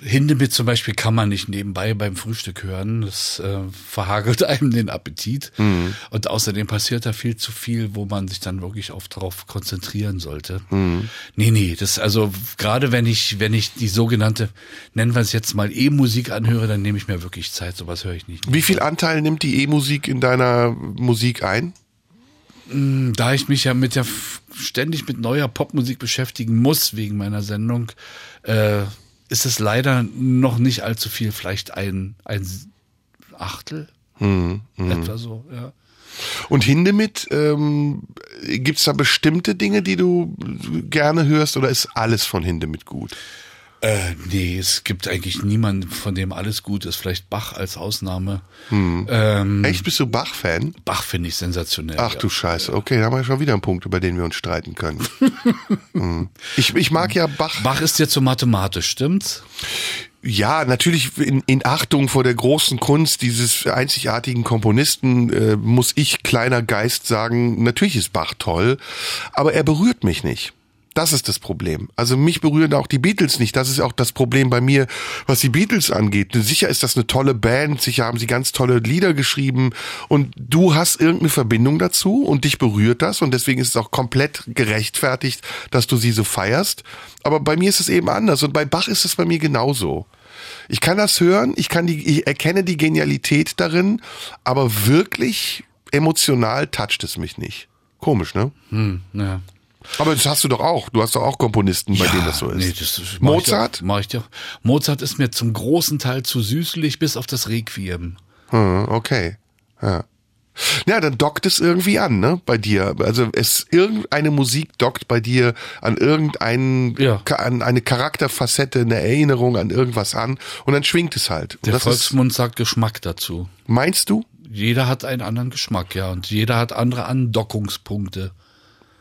Hindemith zum Beispiel kann man nicht nebenbei beim Frühstück hören. Das äh, verhagelt einem den Appetit. Mhm. Und außerdem passiert da viel zu viel, wo man sich dann wirklich auf darauf konzentrieren sollte. Mhm. Nee, nee, das also gerade wenn ich wenn ich die sogenannte nennen wir es jetzt mal E-Musik anhöre, dann nehme ich mir wirklich Zeit. Sowas höre ich nicht. Wie viel Anteil nimmt die E-Musik in deiner Musik ein? Mm, Da ich mich ja mit der ständig mit neuer Popmusik beschäftigen muss wegen meiner Sendung, äh, ist es leider noch nicht allzu viel, vielleicht ein, ein Achtel, Hm, hm. etwa so, ja. Und Hindemith, ähm, gibt's da bestimmte Dinge, die du gerne hörst oder ist alles von Hindemith gut? Äh, nee, es gibt eigentlich niemanden, von dem alles gut ist. Vielleicht Bach als Ausnahme. Hm. Ähm, Echt, bist du Bach-Fan? Bach finde ich sensationell. Ach ja. du Scheiße, okay, da haben wir schon wieder einen Punkt, über den wir uns streiten können. Hm. ich, ich mag ja Bach. Bach ist jetzt so mathematisch, stimmt's? Ja, natürlich in, in Achtung vor der großen Kunst dieses einzigartigen Komponisten äh, muss ich, kleiner Geist, sagen, natürlich ist Bach toll, aber er berührt mich nicht. Das ist das Problem. Also mich berühren auch die Beatles nicht. Das ist auch das Problem bei mir, was die Beatles angeht. Sicher ist das eine tolle Band, sicher haben sie ganz tolle Lieder geschrieben und du hast irgendeine Verbindung dazu und dich berührt das und deswegen ist es auch komplett gerechtfertigt, dass du sie so feierst. Aber bei mir ist es eben anders und bei Bach ist es bei mir genauso. Ich kann das hören, ich kann die, ich erkenne die Genialität darin, aber wirklich emotional toucht es mich nicht. Komisch, ne? Hm, ja. Aber das hast du doch auch. Du hast doch auch Komponisten, bei denen das so ist. Nee, das, das Mozart? Mach ich, doch, mach ich doch. Mozart ist mir zum großen Teil zu süßlich, bis auf das Requiem. Hm, okay. Ja. Ja, dann dockt es irgendwie an, ne, bei dir. Also es irgendeine Musik dockt bei dir an irgendeinen, Ka- an eine Charakterfacette, eine Erinnerung an irgendwas an und dann schwingt es halt. Und Der das ist, Volksmund sagt Geschmack dazu. meinst du? Jeder hat einen anderen Geschmack, ja, und jeder hat andere Andockungspunkte.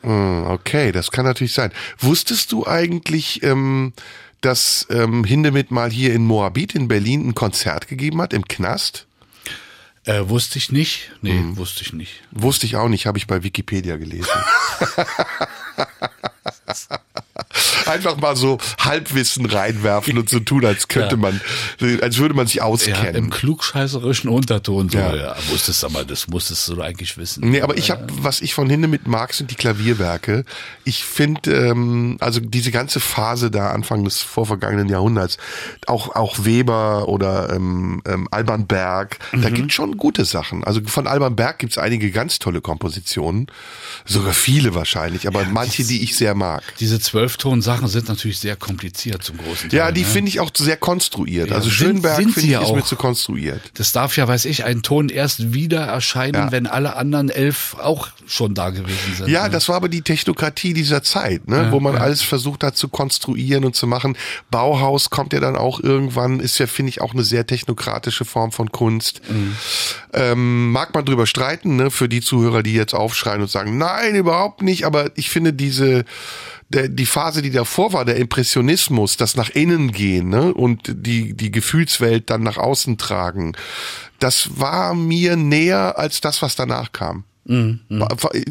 Hm, Okay, das kann natürlich sein. Wusstest du eigentlich, ähm, dass ähm, Hindemith mal hier in Moabit in Berlin ein Konzert gegeben hat im Knast? Äh, wusste ich nicht. Nee, Hm. wusste ich nicht. Wusste ich auch nicht, habe ich bei Wikipedia gelesen. Einfach mal so Halbwissen reinwerfen und so tun, als könnte Ja. man, als würde man sich Ja, auskennen. im klugscheißerischen Unterton. So, Ja. ja. musstest aber, das musstest du eigentlich wissen. Nee, aber ich habe, was ich von Hinde mit mag, sind die Klavierwerke. Ich finde, ähm, also diese ganze Phase da Anfang des vorvergangenen Jahrhunderts, auch auch Weber oder ähm, ähm, Alban Berg, da Mhm. gibt schon gute Sachen. Also von Alban Berg gibt's einige ganz tolle Kompositionen, sogar viele wahrscheinlich, aber manche, die ich sehr mag. Diese Zwölfton-Sachen sind natürlich sehr kompliziert zum großen Teil. Ja, die ne? finde ich auch sehr konstruiert. Ja, also Schönberg finde ich ja ist mir auch. zu konstruiert. Das darf ja, weiß ich, ein Ton erst wieder erscheinen, Ja. wenn alle anderen elf auch schon da gewesen sind. Ja, ne? das war aber die Technokratie dieser Zeit, ne? Wo man alles versucht hat zu konstruieren und zu machen. Bauhaus kommt ja dann auch irgendwann, ist ja, finde ich, auch eine sehr technokratische Form von Kunst. Mhm. Ähm, mag man drüber streiten, ne? für die Zuhörer, die jetzt aufschreien und sagen, nein, überhaupt nicht, aber ich finde diese, der, die Phase, die davor war, der Impressionismus, das nach innen gehen ne? und die, die Gefühlswelt dann nach außen tragen, das war mir näher als das, was danach kam.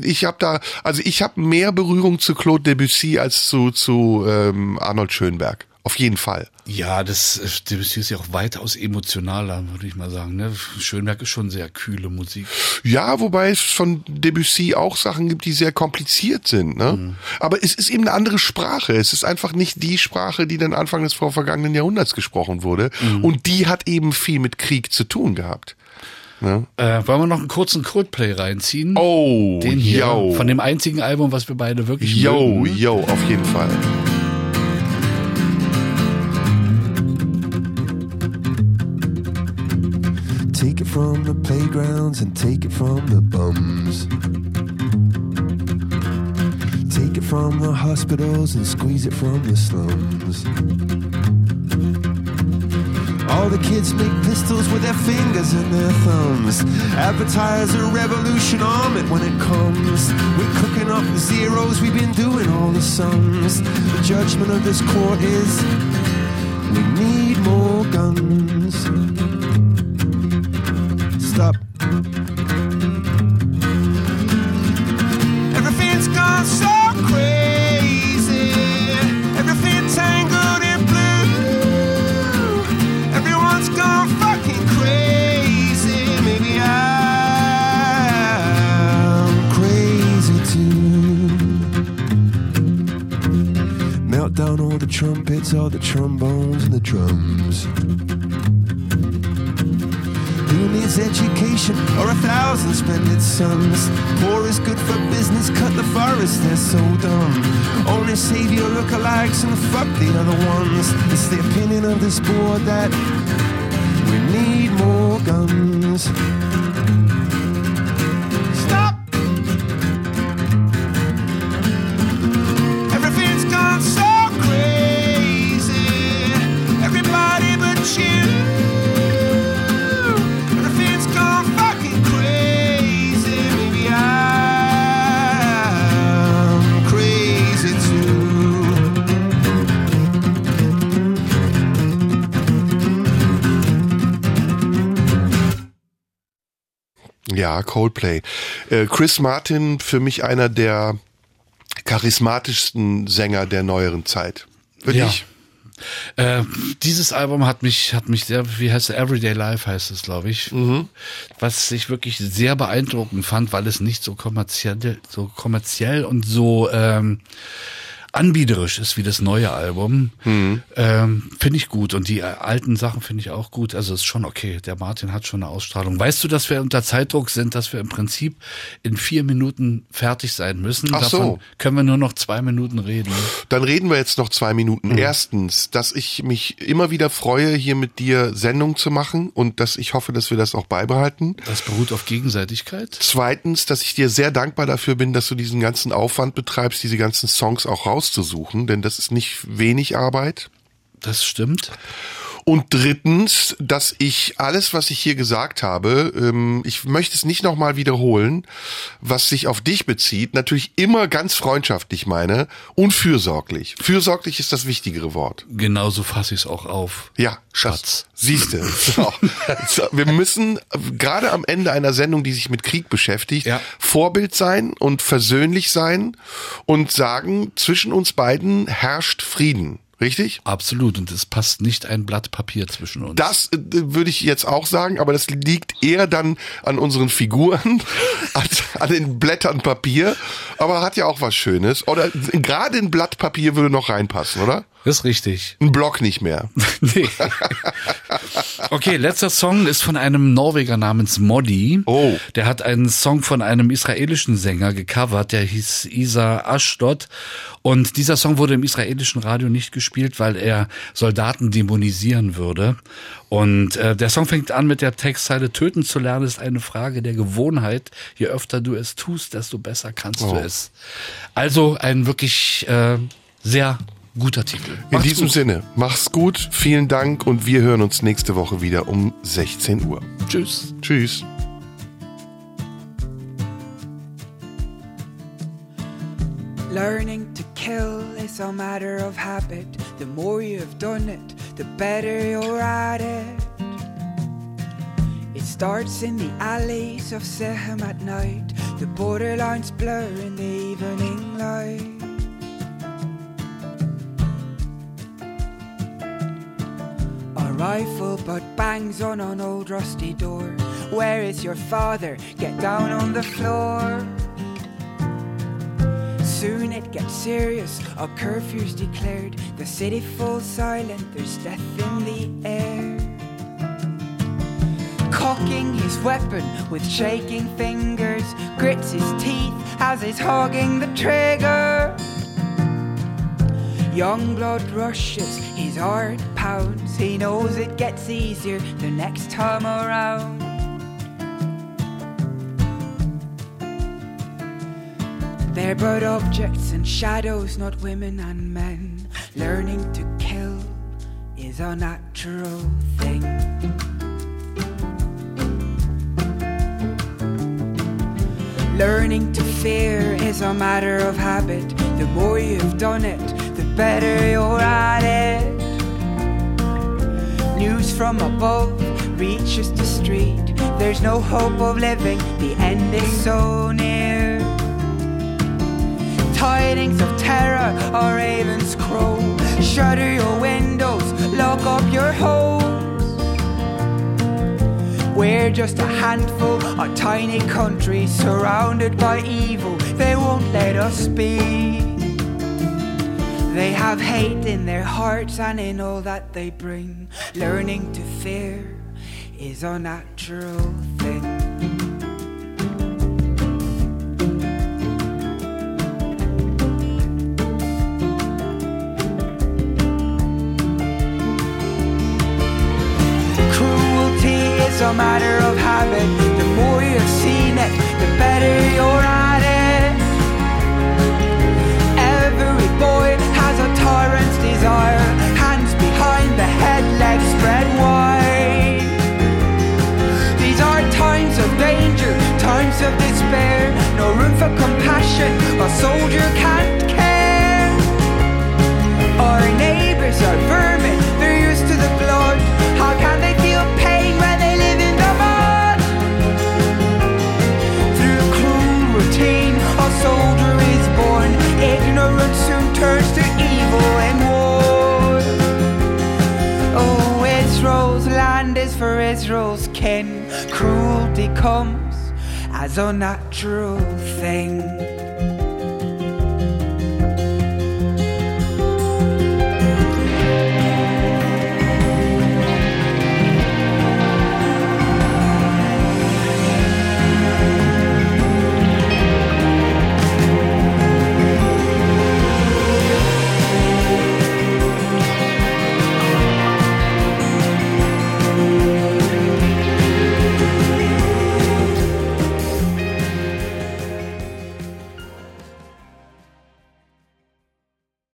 Ich habe da, also ich habe mehr Berührung zu Claude Debussy als zu zu ähm, Arnold Schönberg. Auf jeden Fall. Ja, das äh, Debussy ist ja auch weitaus emotionaler, würde ich mal sagen. Ne? Schönberg ist schon sehr kühle Musik. Ja, wobei es von Debussy auch Sachen gibt, die sehr kompliziert sind. Ne? Aber es ist eben eine andere Sprache. Es ist einfach nicht die Sprache, die dann Anfang des vorvergangenen Jahrhunderts gesprochen wurde. Und die hat eben viel mit Krieg zu tun gehabt. Ne? Äh, wollen wir noch einen kurzen Coldplay reinziehen? Oh, Den hier, yo. von dem einzigen Album, was wir beide wirklich Yo, mögen. yo, auf jeden Fall. From the playgrounds and take it from the bums. Take it from the hospitals and squeeze it from the slums. All the kids make pistols with their fingers and their thumbs. Advertise a revolution arm it when it comes. We're cooking up the zeros, we've been doing all the sums. The judgment of this court is we need more guns. Stop. Everything's gone so crazy. Everything tangled in blue. Everyone's gone fucking crazy. Maybe I'm crazy too. Melt down all the trumpets, all the trombones and the drums. Needs education or a thousand splendid sons? Poor is good for business, cut the forest, they're so dumb. Only save your lookalikes and fuck the other ones. It's the opinion of this board that we need more guns. Ja, Coldplay. Äh, Chris Martin für mich einer der charismatischsten Sänger der neueren Zeit. Wirklich? Äh, dieses Album hat mich, hat mich sehr, wie heißt es, Everyday Life heißt es, glaube ich. Was ich wirklich sehr beeindruckend fand, weil es nicht so kommerziell, so kommerziell und so ähm, anbiederisch ist wie das neue Album. Ähm, finde ich gut. Und die äh, alten Sachen finde ich auch gut. Also ist schon okay. Der Martin hat schon eine Ausstrahlung. Weißt du, dass wir unter Zeitdruck sind, dass wir im Prinzip in vier Minuten fertig sein müssen? Ach so. Davon können wir nur noch zwei Minuten reden. Dann reden wir jetzt noch zwei Minuten. Erstens, dass ich mich immer wieder freue, hier mit dir Sendung zu machen und dass ich hoffe, dass wir das auch beibehalten. Das beruht auf Gegenseitigkeit. Zweitens, dass ich dir sehr dankbar dafür bin, dass du diesen ganzen Aufwand betreibst, diese ganzen Songs auch rauszusuchen, denn das ist nicht wenig Arbeit. Das stimmt. Und drittens, dass ich alles, was ich hier gesagt habe, ähm, ich möchte es nicht nochmal wiederholen, was sich auf dich bezieht, natürlich immer ganz freundschaftlich meine und fürsorglich. Fürsorglich ist das wichtigere Wort. Genauso fasse ich es auch auf. Ja, Schatz. Siehst du. So. So, wir müssen gerade am Ende einer Sendung, die sich mit Krieg beschäftigt, Ja. Vorbild sein und versöhnlich sein und sagen, zwischen uns beiden herrscht Frieden. Richtig? Absolut. Und es passt nicht ein Blatt Papier zwischen uns. Das äh, würde ich jetzt auch sagen, aber das liegt eher dann an unseren Figuren, als an den Blättern Papier. Aber hat ja auch was Schönes. Oder gerade ein Blatt Papier würde noch reinpassen, oder? Das ist richtig. Ein Block nicht mehr. nee. Okay, letzter Song ist von einem Norweger namens Modi. Oh. Der hat einen Song von einem israelischen Sänger gecovert, der hieß Isa Ashdod. Und dieser Song wurde im israelischen Radio nicht gespielt, weil er Soldaten dämonisieren würde. Und äh, der Song fängt an mit der Textzeile, töten zu lernen ist eine Frage der Gewohnheit. Je öfter du es tust, desto besser kannst Oh. du es. Also ein wirklich äh, sehr guter Titel. In Macht's diesem gut. Sinne, mach's gut, vielen Dank und wir hören uns nächste Woche wieder um 16 Uhr. Tschüss. Tschüss. Learning to kill is a matter of habit. The more you've done it, the better you're at it. It starts in the alleys of Sehem at night. The borderlines blur in the evening light. Rifle butt bangs on an old rusty door. Where is your father? Get down on the floor. Soon it gets serious, a curfew's declared. The city falls silent, there's death in the air. Cocking his weapon with shaking fingers, grits his teeth as he's hogging the trigger. Young blood rushes, his heart pounds. He knows it gets easier the next time around. They're but objects and shadows, not women and men. Learning to kill is a natural thing. Learning to fear is a matter of habit. The more you've done it, the better you're at it. News from above reaches the street. There's no hope of living, the end is so near. Tidings of terror or ravens crow. Shutter your windows, lock up your homes. We're just a handful, a tiny country surrounded by evil. They won't let us be. They have hate in their hearts and in all that they bring. Learning to fear is a natural thing. Cruelty is a matter of habit. The more you've seen it, the better you're at it. Every boy of despair. No room for compassion, a soldier can't care. Our neighbors are vermin, they're used to the blood. How can they feel pain when they live in the mud? Through cruel routine, a soldier is born. Ignorance soon turns to evil and war. Oh, Israel's land is for Israel's kin. Cruelty comes eyes a natural things.